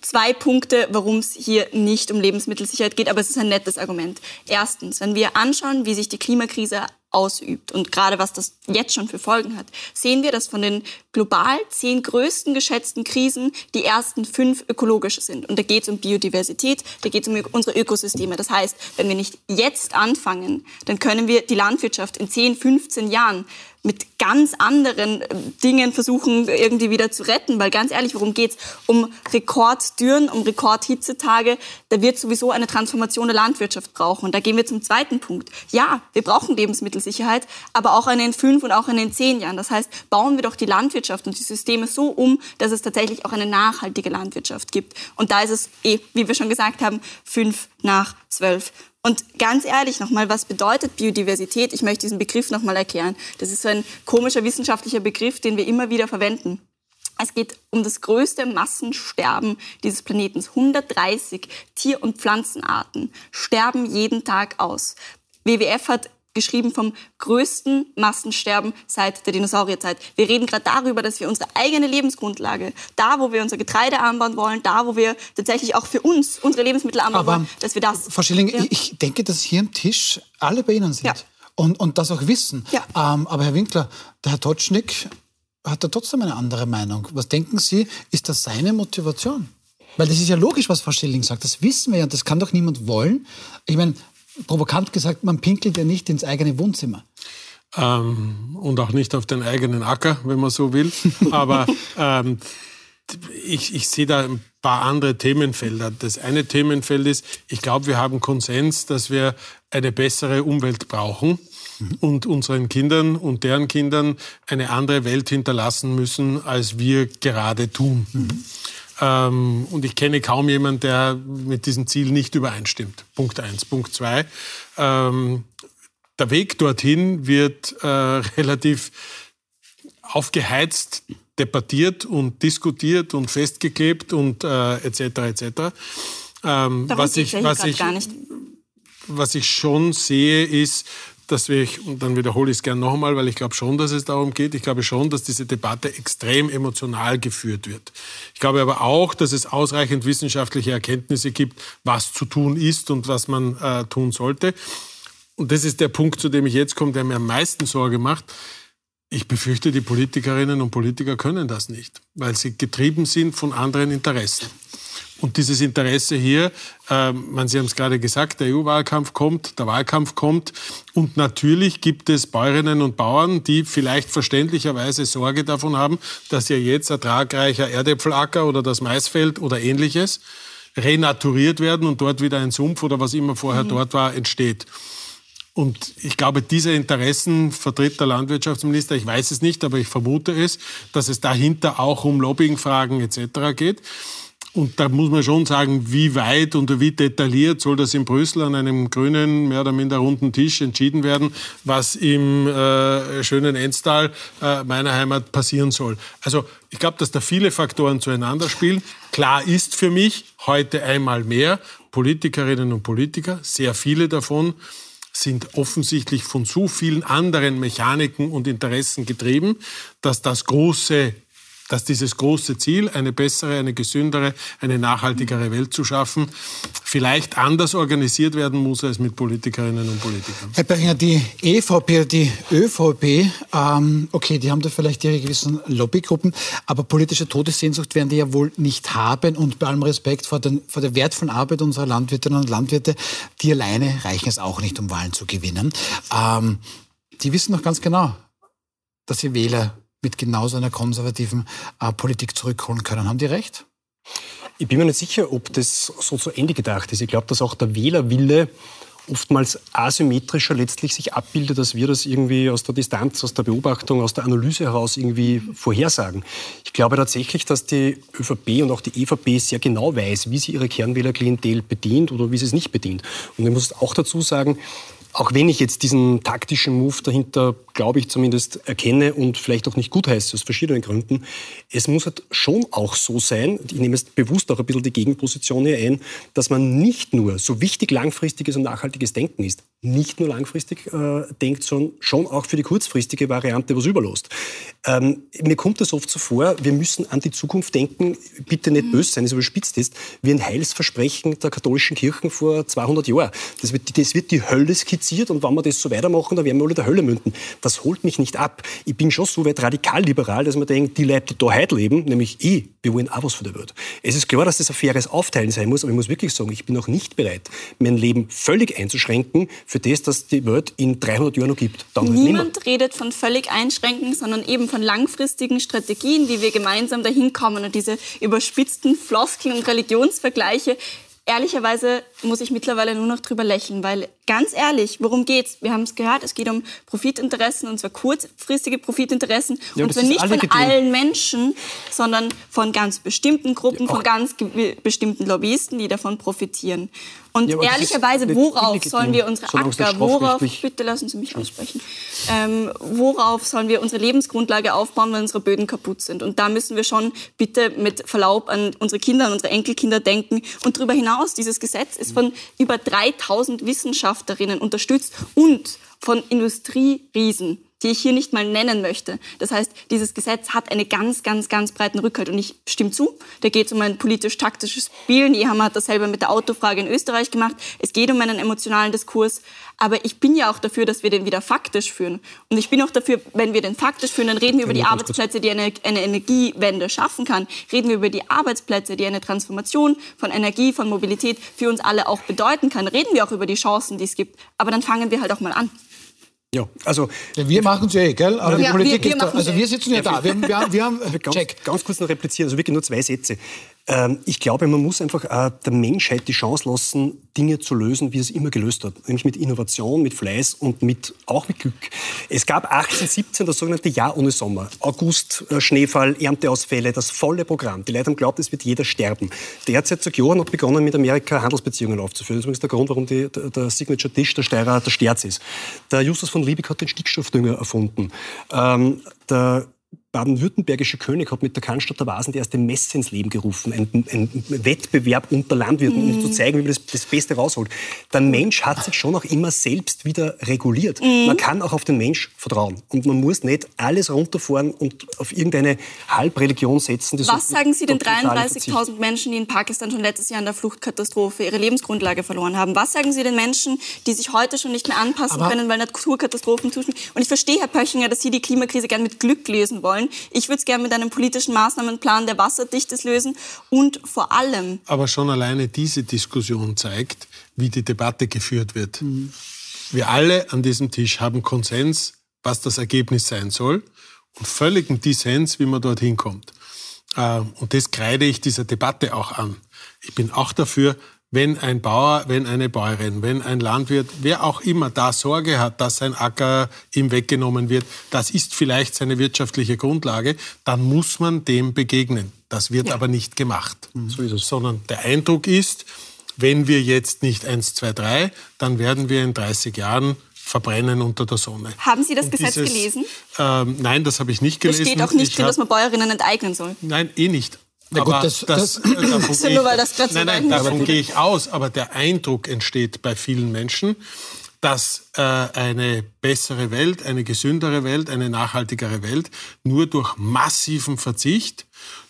zwei Punkte, warum es hier nicht um Lebensmittelsicherheit geht, aber es ist ein nettes Argument. Erstens, wenn wir anschauen, wie sich die Klimakrise ausübt und gerade was das jetzt schon für Folgen hat, sehen wir, dass von den global zehn größten geschätzten Krisen die ersten fünf ökologische sind. Und da geht es um Biodiversität, da geht es um unsere Ökosysteme. Das heißt, wenn wir nicht jetzt anfangen, dann können wir die Landwirtschaft in 10, 15 Jahren mit ganz anderen äh, Dingen versuchen, irgendwie wieder zu retten. Weil ganz ehrlich, worum geht's? Um Rekorddüren, um Rekordhitzetage. Da wird sowieso eine Transformation der Landwirtschaft brauchen. Und da gehen wir zum zweiten Punkt. Ja, wir brauchen Lebensmittelsicherheit, aber auch in den fünf und auch in den zehn Jahren. Das heißt, bauen wir doch die Landwirtschaft und die Systeme so um, dass es tatsächlich auch eine nachhaltige Landwirtschaft gibt. Und da ist es eh, wie wir schon gesagt haben, fünf nach zwölf. Und ganz ehrlich nochmal, was bedeutet Biodiversität? Ich möchte diesen Begriff nochmal erklären. Das ist so ein komischer wissenschaftlicher Begriff, den wir immer wieder verwenden. Es geht um das größte Massensterben dieses Planetens. 130 Tier- und Pflanzenarten sterben jeden Tag aus. WWF hat geschrieben vom größten Massensterben seit der Dinosaurierzeit. Wir reden gerade darüber, dass wir unsere eigene Lebensgrundlage, da wo wir unser Getreide anbauen wollen, da wo wir tatsächlich auch für uns unsere Lebensmittel anbauen Aber, wollen, dass wir das... Frau Schilling, ja. ich denke, dass hier am Tisch alle bei Ihnen sind. Ja. Und, und das auch wissen. Ja. Ähm, aber Herr Winkler, der Herr Totschnig hat da trotzdem eine andere Meinung. Was denken Sie, ist das seine Motivation? Weil das ist ja logisch, was Frau Schilling sagt. Das wissen wir ja und das kann doch niemand wollen. Ich meine, provokant gesagt, man pinkelt ja nicht ins eigene Wohnzimmer. Ähm, und auch nicht auf den eigenen Acker, wenn man so will. Aber ähm, ich, ich sehe da ein paar andere Themenfelder. Das eine Themenfeld ist, ich glaube, wir haben Konsens, dass wir eine bessere Umwelt brauchen mhm. und unseren Kindern und deren Kindern eine andere Welt hinterlassen müssen, als wir gerade tun. Mhm. Ähm, und ich kenne kaum jemanden, der mit diesem Ziel nicht übereinstimmt. Punkt eins. Punkt zwei. Ähm, der Weg dorthin wird äh, relativ aufgeheizt debattiert und diskutiert und festgeklebt und äh, etc. etc. Ähm, was ich, was ich, was ich schon sehe, ist, dass wir, und dann wiederhole ich es gerne noch einmal, weil ich glaube schon, dass es darum geht, ich glaube schon, dass diese Debatte extrem emotional geführt wird. Ich glaube aber auch, dass es ausreichend wissenschaftliche Erkenntnisse gibt, was zu tun ist und was man äh, tun sollte. Und das ist der Punkt, zu dem ich jetzt komme, der mir am meisten Sorge macht. Ich befürchte, die Politikerinnen und Politiker können das nicht, weil sie getrieben sind von anderen Interessen. Und dieses Interesse hier, äh, man, Sie haben es gerade gesagt, der EU-Wahlkampf kommt, der Wahlkampf kommt. Und natürlich gibt es Bäuerinnen und Bauern, die vielleicht verständlicherweise Sorge davon haben, dass ja jetzt ertragreicher Erdäpfelacker oder das Maisfeld oder ähnliches renaturiert werden und dort wieder ein Sumpf oder was immer vorher mhm. dort war, entsteht. Und ich glaube, diese Interessen vertritt der Landwirtschaftsminister. Ich weiß es nicht, aber ich vermute es, dass es dahinter auch um Lobbyingfragen etc. geht. Und da muss man schon sagen, wie weit und wie detailliert soll das in Brüssel an einem grünen, mehr oder minder runden Tisch entschieden werden, was im äh, schönen Enstal äh, meiner Heimat passieren soll. Also ich glaube, dass da viele Faktoren zueinander spielen. Klar ist für mich heute einmal mehr, Politikerinnen und Politiker, sehr viele davon, sind offensichtlich von so vielen anderen Mechaniken und Interessen getrieben, dass das große dass dieses große Ziel, eine bessere, eine gesündere, eine nachhaltigere Welt zu schaffen, vielleicht anders organisiert werden muss als mit Politikerinnen und Politikern. Herr Berger, die EVP, die ÖVP, ähm, okay, die haben da vielleicht ihre gewissen Lobbygruppen, aber politische Todessehnsucht werden die ja wohl nicht haben und bei allem Respekt vor, den, vor der wertvollen Arbeit unserer Landwirtinnen und Landwirte, die alleine reichen es auch nicht, um Wahlen zu gewinnen. Ähm, die wissen noch ganz genau, dass sie Wähler mit genauso einer konservativen äh, Politik zurückholen können. Haben die recht? Ich bin mir nicht sicher, ob das so zu Ende gedacht ist. Ich glaube, dass auch der Wählerwille oftmals asymmetrischer letztlich sich abbildet, als wir das irgendwie aus der Distanz, aus der Beobachtung, aus der Analyse heraus irgendwie vorhersagen. Ich glaube tatsächlich, dass die ÖVP und auch die EVP sehr genau weiß, wie sie ihre Kernwählerklientel bedient oder wie sie es nicht bedient. Und ich muss auch dazu sagen, auch wenn ich jetzt diesen taktischen Move dahinter, glaube ich, zumindest erkenne und vielleicht auch nicht gut heiße, aus verschiedenen Gründen, es muss halt schon auch so sein, ich nehme jetzt bewusst auch ein bisschen die Gegenposition hier ein, dass man nicht nur so wichtig langfristiges und nachhaltiges Denken ist, nicht nur langfristig äh, denkt, sondern schon auch für die kurzfristige Variante was überlost. Ähm, mir kommt es oft so vor, wir müssen an die Zukunft denken, bitte nicht mhm. böse sein, es überspitzt ist, wie ein Heilsversprechen der katholischen Kirchen vor 200 Jahren. Das wird, das wird die Hölle skizziert und wenn wir das so weitermachen, dann werden wir alle der Hölle münden. Das holt mich nicht ab. Ich bin schon so weit radikal-liberal, dass man denkt, die Leute, die da heute leben, nämlich ich, wir wollen auch was von der Welt. Es ist klar, dass das ein faires Aufteilen sein muss, aber ich muss wirklich sagen, ich bin auch nicht bereit, mein Leben völlig einzuschränken für das, dass die Welt in 300 Jahren noch gibt. Dann halt Niemand redet von völlig einschränken, sondern eben von langfristigen Strategien, wie wir gemeinsam dahin kommen und diese überspitzten Floskeln und Religionsvergleiche ehrlicherweise muss ich mittlerweile nur noch drüber lächeln, weil ganz ehrlich, worum geht's? Wir haben es gehört, es geht um Profitinteressen und zwar kurzfristige Profitinteressen ja, und zwar nicht von allen Menschen, sondern von ganz bestimmten Gruppen, ja, von ganz bestimmten Lobbyisten, die davon profitieren. Und ja, ehrlicherweise, worauf sollen wir unsere Acker, worauf, bitte lassen Sie mich aussprechen, ähm, worauf sollen wir unsere Lebensgrundlage aufbauen, wenn unsere Böden kaputt sind? Und da müssen wir schon bitte mit Verlaub an unsere Kinder, an unsere Enkelkinder denken. Und darüber hinaus, dieses Gesetz ist von über 3000 Wissenschaftlerinnen unterstützt und von Industrieriesen die ich hier nicht mal nennen möchte. Das heißt, dieses Gesetz hat einen ganz, ganz, ganz breiten Rückhalt. Und ich stimme zu, da geht es um ein politisch-taktisches Spiel. Nehammer hat das selber mit der Autofrage in Österreich gemacht. Es geht um einen emotionalen Diskurs. Aber ich bin ja auch dafür, dass wir den wieder faktisch führen. Und ich bin auch dafür, wenn wir den faktisch führen, dann reden wir über die Arbeitsplätze, die eine, eine Energiewende schaffen kann. Reden wir über die Arbeitsplätze, die eine Transformation von Energie, von Mobilität für uns alle auch bedeuten kann. Reden wir auch über die Chancen, die es gibt. Aber dann fangen wir halt auch mal an. Ja, also ja, wir machen es ja eh, gell? Aber ja, die Politik wir, wir ist da, also wir sitzen ja, da. Wir, wir, haben, wir haben ganz, ganz kurz noch replizieren, also wirklich nur zwei Sätze. Ähm, ich glaube, man muss einfach der Menschheit die Chance lassen, Dinge zu lösen, wie es immer gelöst hat. Nämlich mit Innovation, mit Fleiß und mit, auch mit Glück. Es gab 1817 das sogenannte Jahr ohne Sommer. August, äh, Schneefall, Ernteausfälle, das volle Programm. Die Leute haben geglaubt, es wird jeder sterben. Derzeit seit Jahren hat begonnen, mit Amerika Handelsbeziehungen aufzuführen. Das ist übrigens der Grund, warum die, der, der Signature Tisch der Steirer der Sterz ist. Der Justus von Liebig hat den Stickstoffdünger erfunden. Ähm, der baden-württembergische König hat mit der Cannstatter der Vasen die erste Messe ins Leben gerufen. Ein, ein Wettbewerb unter Landwirten, mm. um zu mhm. zeigen, wie man das, das, Beste rausholt. Der Mensch hat sich schon auch immer selbst wieder reguliert. Mm. Man kann auch auf den Mensch vertrauen. Und man muss nicht alles runterfahren und auf irgendeine Halbreligion setzen. Was sagen Sie den 33.000 Menschen, die in Pakistan schon letztes Jahr in der Fluchtkatastrophe ihre Lebensgrundlage verloren haben? Was sagen Sie den Menschen, die sich heute schon nicht mehr anpassen Aber können, weil Naturkatastrophen zuschneiden? Und ich verstehe, Herr Pöchinger, dass Sie die Klimakrise gern mit Glück lesen wollen wollen. Ich würde es gerne mit einem politischen Maßnahmenplan, der wasserdicht ist, lösen und vor allem. Aber schon alleine diese Diskussion zeigt, wie die Debatte geführt wird. Mhm. Wir alle an diesem Tisch haben Konsens, was das Ergebnis sein soll und völligen Dissens, wie man dorthin kommt. Äh, und das kreide ich dieser Debatte auch an. Ich bin auch dafür, wenn ein Bauer, wenn eine Bäuerin, wenn ein Landwirt, wer auch immer da Sorge hat, dass sein Acker ihm weggenommen wird, das ist vielleicht seine wirtschaftliche Grundlage, dann muss man dem begegnen. Das wird ja. aber nicht gemacht. Mhm. So ist es. Sondern der Eindruck ist, wenn wir jetzt nicht 1, 2, 3, dann werden wir in 30 Jahren verbrennen unter der Sonne. Haben Sie das Und Gesetz dieses, gelesen? Ähm, nein, das habe ich nicht gelesen. Da steht auch nicht drin, dass man Bäuerinnen enteignen soll. Nein, eh nicht. Na gut, das, das, das, äh, davon nur, weil das nein, nein, davon gehe ich aus. Aber der Eindruck entsteht bei vielen Menschen, dass äh, eine bessere Welt, eine gesündere Welt, eine nachhaltigere Welt nur durch massiven Verzicht,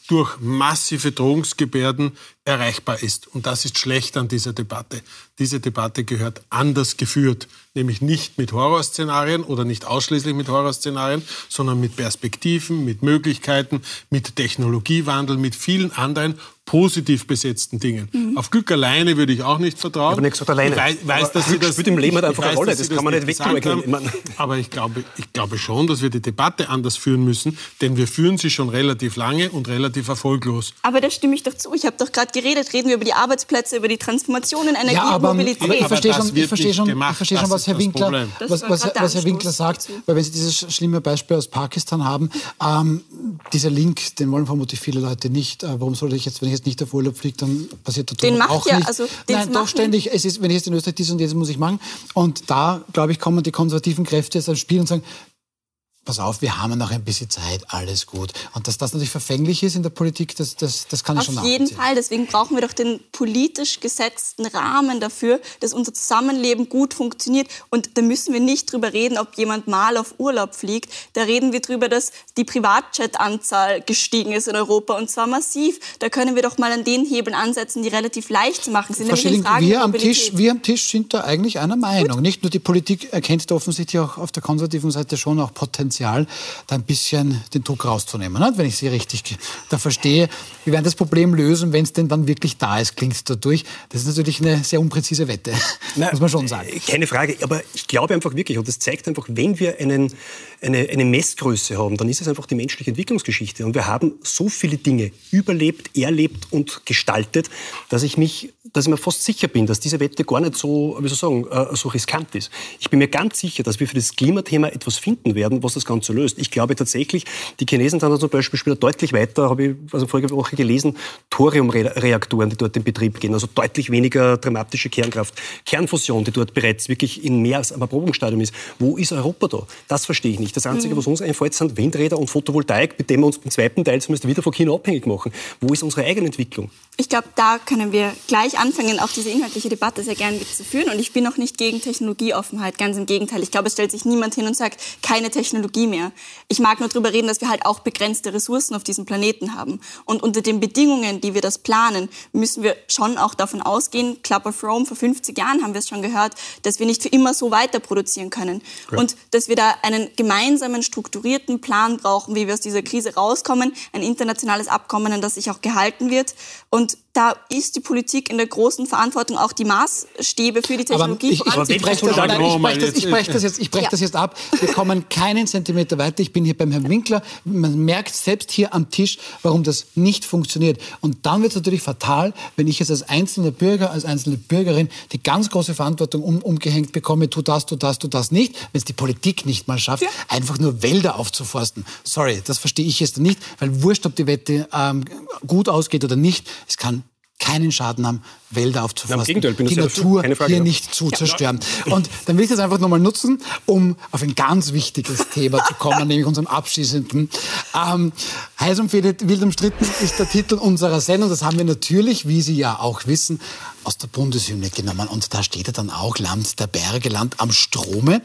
durch massive Drohungsgebärden erreichbar ist. Und das ist schlecht an dieser Debatte. Diese Debatte gehört anders geführt, nämlich nicht mit Horrorszenarien oder nicht ausschließlich mit Horrorszenarien, sondern mit Perspektiven, mit Möglichkeiten, mit Technologiewandel, mit vielen anderen positiv besetzten Dingen. Mhm. Auf Glück alleine würde ich auch nicht vertrauen. Aber nicht gesagt alleine. Ich weiß, weiß dass Glück Sie das spielt im Leben halt einfach eine Rolle. Das kann man nicht wegleugnen. Aber ich glaube, ich glaube schon, dass wir die Debatte anders führen müssen, denn wir führen sie schon relativ lange und relativ erfolglos. Aber da stimme ich doch zu. Ich habe doch gerade geredet, reden wir über die Arbeitsplätze, über die Transformation in Energie ja, aber, und Mobilität. Aber ich verstehe schon, ich verstehe schon, ich verstehe schon was Herr Winkler, was, was, was Herr Winkler sagt, weil wenn Sie dieses schlimme Beispiel aus Pakistan haben, ähm, dieser Link, den wollen vermutlich viele Leute nicht. Äh, warum sollte ich jetzt, wenn ich jetzt nicht auf Urlaub fliege, dann passiert den macht auch ja, nicht. Also, Nein, doch ständig. Es ist, wenn ich jetzt in Österreich dies und jenes muss ich machen. Und da, glaube ich, kommen die konservativen Kräfte jetzt ans Spiel und sagen, pass auf, wir haben noch ein bisschen Zeit, alles gut. Und dass das natürlich verfänglich ist in der Politik, das, das, das kann ich schon Auf jeden Fall, deswegen brauchen wir doch den politisch gesetzten Rahmen dafür, dass unser Zusammenleben gut funktioniert. Und da müssen wir nicht drüber reden, ob jemand mal auf Urlaub fliegt. Da reden wir drüber, dass die Privatjet-Anzahl gestiegen ist in Europa und zwar massiv. Da können wir doch mal an den Hebeln ansetzen, die relativ leicht zu machen sind. Frau Schilling, wir, am Tisch, wir am Tisch sind da eigentlich einer Meinung. Gut. Nicht nur die Politik erkennt da offensichtlich auch auf der konservativen Seite schon auch Potenzial Potenzial, da ein bisschen den Druck rauszunehmen, wenn ich Sie richtig da verstehe. Wir werden das Problem lösen, wenn es denn dann wirklich da ist, klingt dadurch. Das ist natürlich eine sehr unpräzise Wette, Nein, muss man schon sagen. Äh, keine Frage, aber ich glaube einfach wirklich, und das zeigt einfach, wenn wir einen, eine, eine Messgröße haben, dann ist es einfach die menschliche Entwicklungsgeschichte. Und wir haben so viele Dinge überlebt, erlebt und gestaltet, dass ich mich dass ich mir fast sicher bin, dass diese Wette gar nicht so, wie soll ich sagen, äh, so riskant ist. Ich bin mir ganz sicher, dass wir für das Klimathema etwas finden werden, was das Ganze löst. Ich glaube tatsächlich, die Chinesen sind zum Beispiel spielen deutlich weiter, habe ich also vorige Woche gelesen, Thoriumreaktoren, die dort in Betrieb gehen, also deutlich weniger dramatische Kernkraft. Kernfusion, die dort bereits wirklich in mehr als einem Erprobungsstadium ist. Wo ist Europa da? Das verstehe ich nicht. Das Einzige, mhm. was uns einfällt, sind Windräder und Photovoltaik, mit dem wir uns im zweiten Teil zumindest wieder von China abhängig machen. Wo ist unsere eigene Entwicklung? Ich glaube, da können wir gleich anfangen, auch diese inhaltliche Debatte sehr gerne zu führen. Und ich bin auch nicht gegen Technologieoffenheit, ganz im Gegenteil. Ich glaube, es stellt sich niemand hin und sagt, keine Technologie mehr. Ich mag nur darüber reden, dass wir halt auch begrenzte Ressourcen auf diesem Planeten haben. Und unter den Bedingungen, die wir das planen, müssen wir schon auch davon ausgehen, Club of Rome, vor 50 Jahren haben wir es schon gehört, dass wir nicht für immer so weiter produzieren können. Ja. Und dass wir da einen gemeinsamen, strukturierten Plan brauchen, wie wir aus dieser Krise rauskommen, ein internationales Abkommen, an das sich auch gehalten wird. Und da ist die Politik in der großen Verantwortung, auch die Maßstäbe für die Technologie aber ich, ich, ich breche das, das, brech das, jetzt, ich brech ja. das jetzt ab. Wir kommen keinen Zentimeter weiter. Ich bin hier beim Herrn Winkler. Man merkt selbst hier am Tisch, warum das nicht funktioniert. Und dann wird es natürlich fatal, wenn ich jetzt als einzelner Bürger, als einzelne Bürgerin die ganz große Verantwortung um, umgehängt bekomme, tu das, tu das, tu das nicht, wenn es die Politik nicht mal schafft, ja. einfach nur Wälder aufzuforsten. Sorry, das verstehe ich jetzt nicht, weil wurscht, ob die Wette ähm, gut ausgeht oder nicht, es kann keinen Schaden haben, Wälder aufzuforsten, die Natur hier nicht zu zerstören. Und dann will ich das einfach nochmal nutzen, um auf ein ganz wichtiges Thema zu kommen, nämlich unserem abschließenden. Ähm, heiß umfädet, wild umstritten ist der Titel unserer Sendung. Das haben wir natürlich, wie Sie ja auch wissen, aus der Bundeshymne genommen. Und da steht ja dann auch Land der Berge, Land am Strome.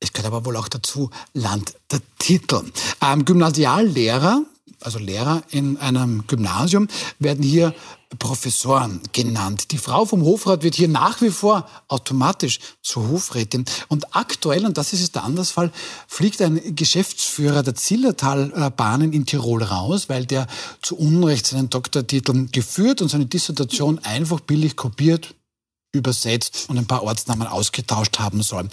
Es gehört aber wohl auch dazu Land der Titel. Ähm, Gymnasiallehrer also Lehrer in einem Gymnasium, werden hier Professoren genannt. Die Frau vom Hofrat wird hier nach wie vor automatisch zur Hofrätin. Und aktuell, und das ist jetzt der Andersfall, fliegt ein Geschäftsführer der Zillertalbahnen in Tirol raus, weil der zu Unrecht seinen Doktortitel geführt und seine Dissertation einfach billig kopiert übersetzt und ein paar Ortsnamen ausgetauscht haben soll.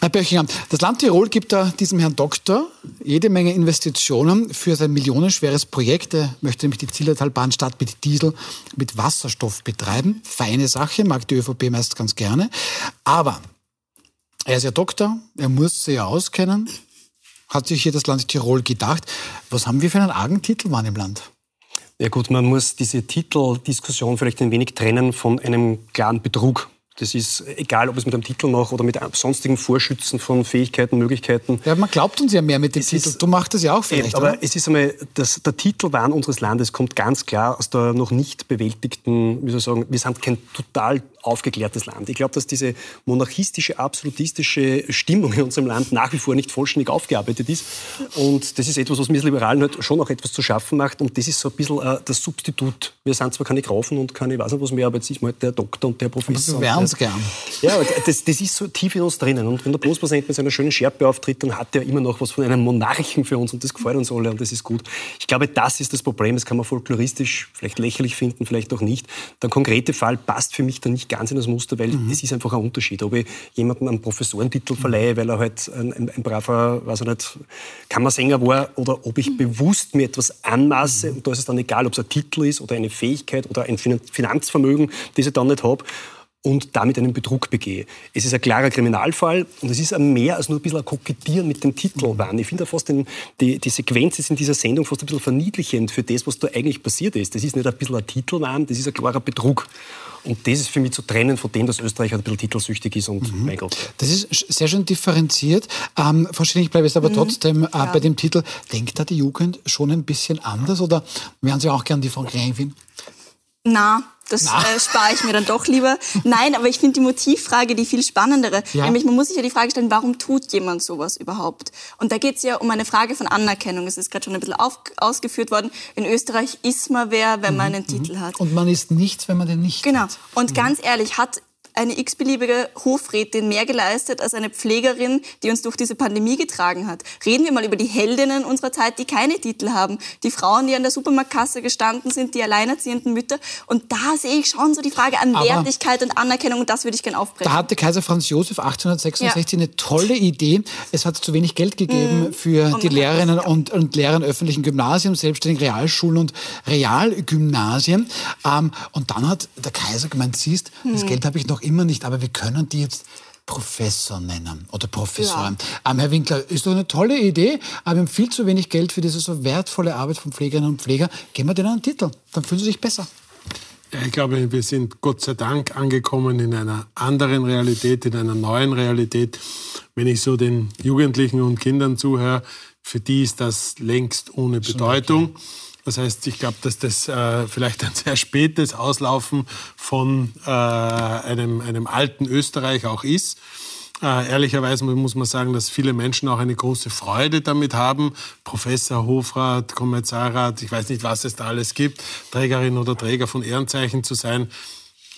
Herr Böchinger, das Land Tirol gibt da diesem Herrn Doktor jede Menge Investitionen für sein millionenschweres Projekt. Er möchte nämlich die Zillertalbahnstadt mit Diesel, mit Wasserstoff betreiben. Feine Sache, mag die ÖVP meist ganz gerne. Aber er ist ja Doktor, er muss sich ja auskennen. Hat sich hier das Land Tirol gedacht. Was haben wir für einen argen Titelmann im Land? Ja gut, man muss diese Titeldiskussion vielleicht ein wenig trennen von einem klaren Betrug Das ist egal, ob es mit einem Titel mache oder mit sonstigen Vorschützen von Fähigkeiten, Möglichkeiten. Ja, man glaubt uns ja mehr mit dem es Titel. Ist, du machst das ja auch vielleicht. aber oder? es ist einmal, das, der Titelwahn unseres Landes kommt ganz klar aus der noch nicht bewältigten, wie soll ich sagen, wir sind kein total aufgeklärtes Land. Ich glaube, dass diese monarchistische, absolutistische Stimmung in unserem Land nach wie vor nicht vollständig aufgearbeitet ist. Und das ist etwas, was mir als Liberalen halt schon auch etwas zu schaffen macht. Und das ist so ein bisschen äh, das Substitut. Wir sind zwar keine Grafen und keine, ich weiß nicht was mehr, aber jetzt ist mal der Doktor und der Professor. Aber wir wären es gern. Ja, das, das ist so tief in uns drinnen. Und wenn der Bundespräsident mit seiner schönen Schärpe auftritt, dann hat er immer noch was von einem Monarchen für uns und das gefällt uns alle und das ist gut. Ich glaube, das ist das Problem. Das kann man folkloristisch vielleicht lächerlich finden, vielleicht auch nicht. Der konkrete Fall passt für mich da nicht ganz in das Muster, weil mhm. es ist einfach ein Unterschied, ob ich jemandem einen Professorentitel verleihe, weil er halt ein, ein, ein braver, weiß ich nicht, Kammersänger war, oder ob ich mhm. bewusst mir etwas anmaße, und da ist es dann egal, ob es ein Titel ist oder eine Fähigkeit oder ein Finanzvermögen, das ich dann nicht habe, und damit einen Betrug begehe. Es ist ein klarer Kriminalfall und es ist mehr als nur ein bisschen ein Kokettieren mit dem Titelwahn. Ich finde fast den, die, die Sequenz ist in dieser Sendung fast ein bisschen verniedlichend für das, was da eigentlich passiert ist. Das ist nicht ein bisschen ein Titelwahn, das ist ein klarer Betrug. Und das ist für mich zu trennen von dem, dass Österreich ein bisschen titelsüchtig ist und mhm. mein Gott. Das ist sehr schön differenziert. Ähm, wahrscheinlich bleibe ich aber mhm. trotzdem äh, ja. bei dem Titel. Denkt da die Jugend schon ein bisschen anders oder wären Sie auch gern die Frau Gräfin? Na, das äh, spare ich mir dann doch lieber. Nein, aber ich finde die Motivfrage die viel spannendere. Ja. Nämlich, man muss sich ja die Frage stellen, warum tut jemand sowas überhaupt? Und da geht es ja um eine Frage von Anerkennung. Es ist gerade schon ein bisschen auf, ausgeführt worden. In Österreich ist man wer, wenn man einen mhm. Titel hat. Und man ist nichts, wenn man den nicht genau. hat. Genau. Und mhm. ganz ehrlich, hat eine x-beliebige Hofrätin mehr geleistet als eine Pflegerin, die uns durch diese Pandemie getragen hat. Reden wir mal über die Heldinnen unserer Zeit, die keine Titel haben. Die Frauen, die an der Supermarktkasse gestanden sind, die alleinerziehenden Mütter. Und da sehe ich schon so die Frage an Aber Wertigkeit und Anerkennung und das würde ich gerne aufbrechen. Da hatte Kaiser Franz Josef 1866 ja. eine tolle Idee. Es hat zu wenig Geld gegeben mhm. für die Lehrerinnen und, und Lehrer in öffentlichen Gymnasien, selbstständigen Realschulen und Realgymnasien. Ähm, und dann hat der Kaiser gemeint, siehst, mhm. das Geld habe ich noch immer nicht, aber wir können die jetzt Professor nennen oder Professoren. Ja. Ähm, Herr Winkler, ist doch eine tolle Idee, aber wir haben viel zu wenig Geld für diese so wertvolle Arbeit von Pflegerinnen und Pfleger. Geben wir denen einen Titel, dann fühlen sie sich besser. Ja, ich glaube, wir sind Gott sei Dank angekommen in einer anderen Realität, in einer neuen Realität. Wenn ich so den Jugendlichen und Kindern zuhöre, für die ist das längst ohne Bedeutung. Okay. Das heißt, ich glaube, dass das äh, vielleicht ein sehr spätes Auslaufen von äh, einem, einem alten Österreich auch ist. Äh, ehrlicherweise muss man sagen, dass viele Menschen auch eine große Freude damit haben. Professor, Hofrat, Kommissarrat, ich weiß nicht, was es da alles gibt, Trägerin oder Träger von Ehrenzeichen zu sein.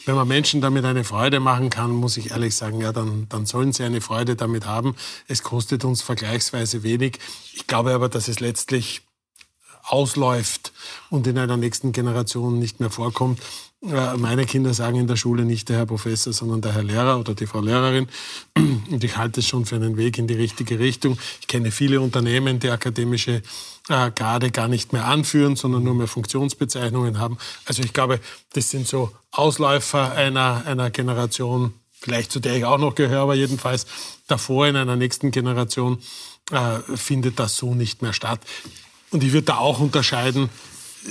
Wenn man Menschen damit eine Freude machen kann, muss ich ehrlich sagen, ja, dann, dann sollen sie eine Freude damit haben. Es kostet uns vergleichsweise wenig. Ich glaube aber, dass es letztlich ausläuft und in einer nächsten Generation nicht mehr vorkommt. Meine Kinder sagen in der Schule nicht der Herr Professor, sondern der Herr Lehrer oder die Frau Lehrerin. Und ich halte es schon für einen Weg in die richtige Richtung. Ich kenne viele Unternehmen, die akademische äh, Grade gar nicht mehr anführen, sondern nur mehr Funktionsbezeichnungen haben. Also ich glaube, das sind so Ausläufer einer, einer Generation, vielleicht zu der ich auch noch gehöre, aber jedenfalls davor in einer nächsten Generation äh, findet das so nicht mehr statt. Und ich würde da auch unterscheiden,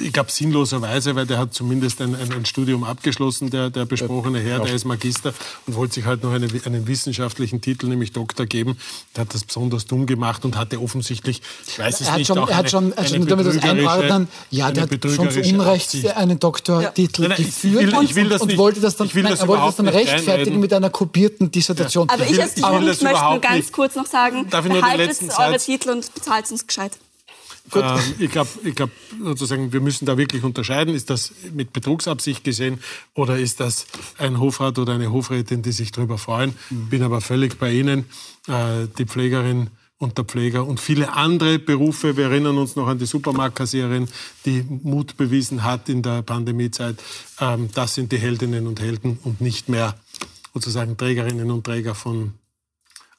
ich glaube sinnloserweise, weil der hat zumindest ein, ein, ein Studium abgeschlossen, der, der besprochene Herr, der ist Magister und wollte sich halt noch eine, einen wissenschaftlichen Titel, nämlich Doktor geben. Der hat das besonders dumm gemacht und hatte offensichtlich, ich weiß es er nicht, schon, auch er hat schon, eine, schon damit das einordnen, ja, der hat schon zu Unrecht Absicht. einen Doktortitel ja. geführt ich, ich will das und, nicht, wollte das dann, nein, das er wollte das dann rechtfertigen mit einer kopierten Dissertation. Ja. Aber ich als Jugend möchte nur ganz nicht. kurz noch sagen, behaltet eure Titel und bezahlt uns gescheit. Ähm, ich glaube, ich glaub, sozusagen, wir müssen da wirklich unterscheiden. Ist das mit Betrugsabsicht gesehen oder ist das ein Hofrat oder eine Hofrätin, die sich darüber freuen? Mhm. Bin aber völlig bei Ihnen. Äh, die Pflegerin und der Pfleger und viele andere Berufe. Wir erinnern uns noch an die Supermarktkassiererin, die Mut bewiesen hat in der Pandemiezeit. Ähm, das sind die Heldinnen und Helden und nicht mehr sozusagen Trägerinnen und Träger von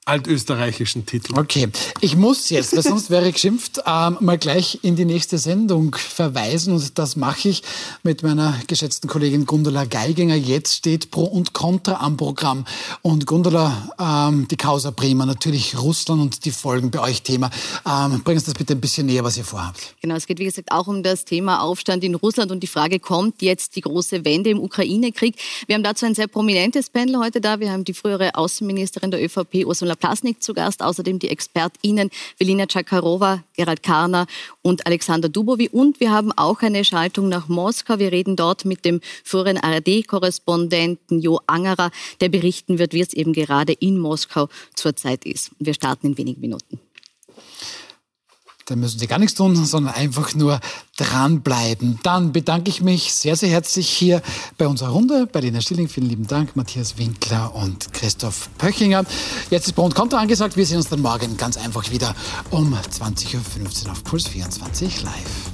altösterreichischen Titel. Okay, ich muss jetzt, weil sonst wäre ich geschimpft, ähm, mal gleich in die nächste Sendung verweisen und das mache ich mit meiner geschätzten Kollegin Gundula Geiginger. Jetzt steht Pro und Contra am Programm und Gundula, ähm, die Causa Prima, natürlich Russland und die Folgen bei euch Thema. Ähm, bring uns das bitte ein bisschen näher, was ihr vorhabt. Genau, es geht wie gesagt auch um das Thema Aufstand in Russland und die Frage, kommt jetzt die große Wende im Ukraine-Krieg? Wir haben dazu ein sehr prominentes Panel heute da. Wir haben die frühere Außenministerin der ÖVP, Ursula Ursula Plasnik zu Gast, außerdem die ExpertInnen Velina Czakarova, Gerald Karner und Alexander Dubovi. Und wir haben auch eine Schaltung nach Moskau. Wir reden dort mit dem früheren ARD-Korrespondenten Jo Angerer, der berichten wird, wie es eben gerade in Moskau zurzeit ist. Wir starten in wenigen Minuten. Dann müssen Sie gar nichts tun, sondern einfach nur dranbleiben. Dann bedanke ich mich sehr, sehr herzlich hier bei unserer Runde, bei Lena Stilling. Vielen lieben Dank, Matthias Winkler und Christoph Pöchinger. Jetzt ist Pro Konto angesagt. Wir sehen uns dann morgen ganz einfach wieder um 20.15 Uhr auf Puls 24 live.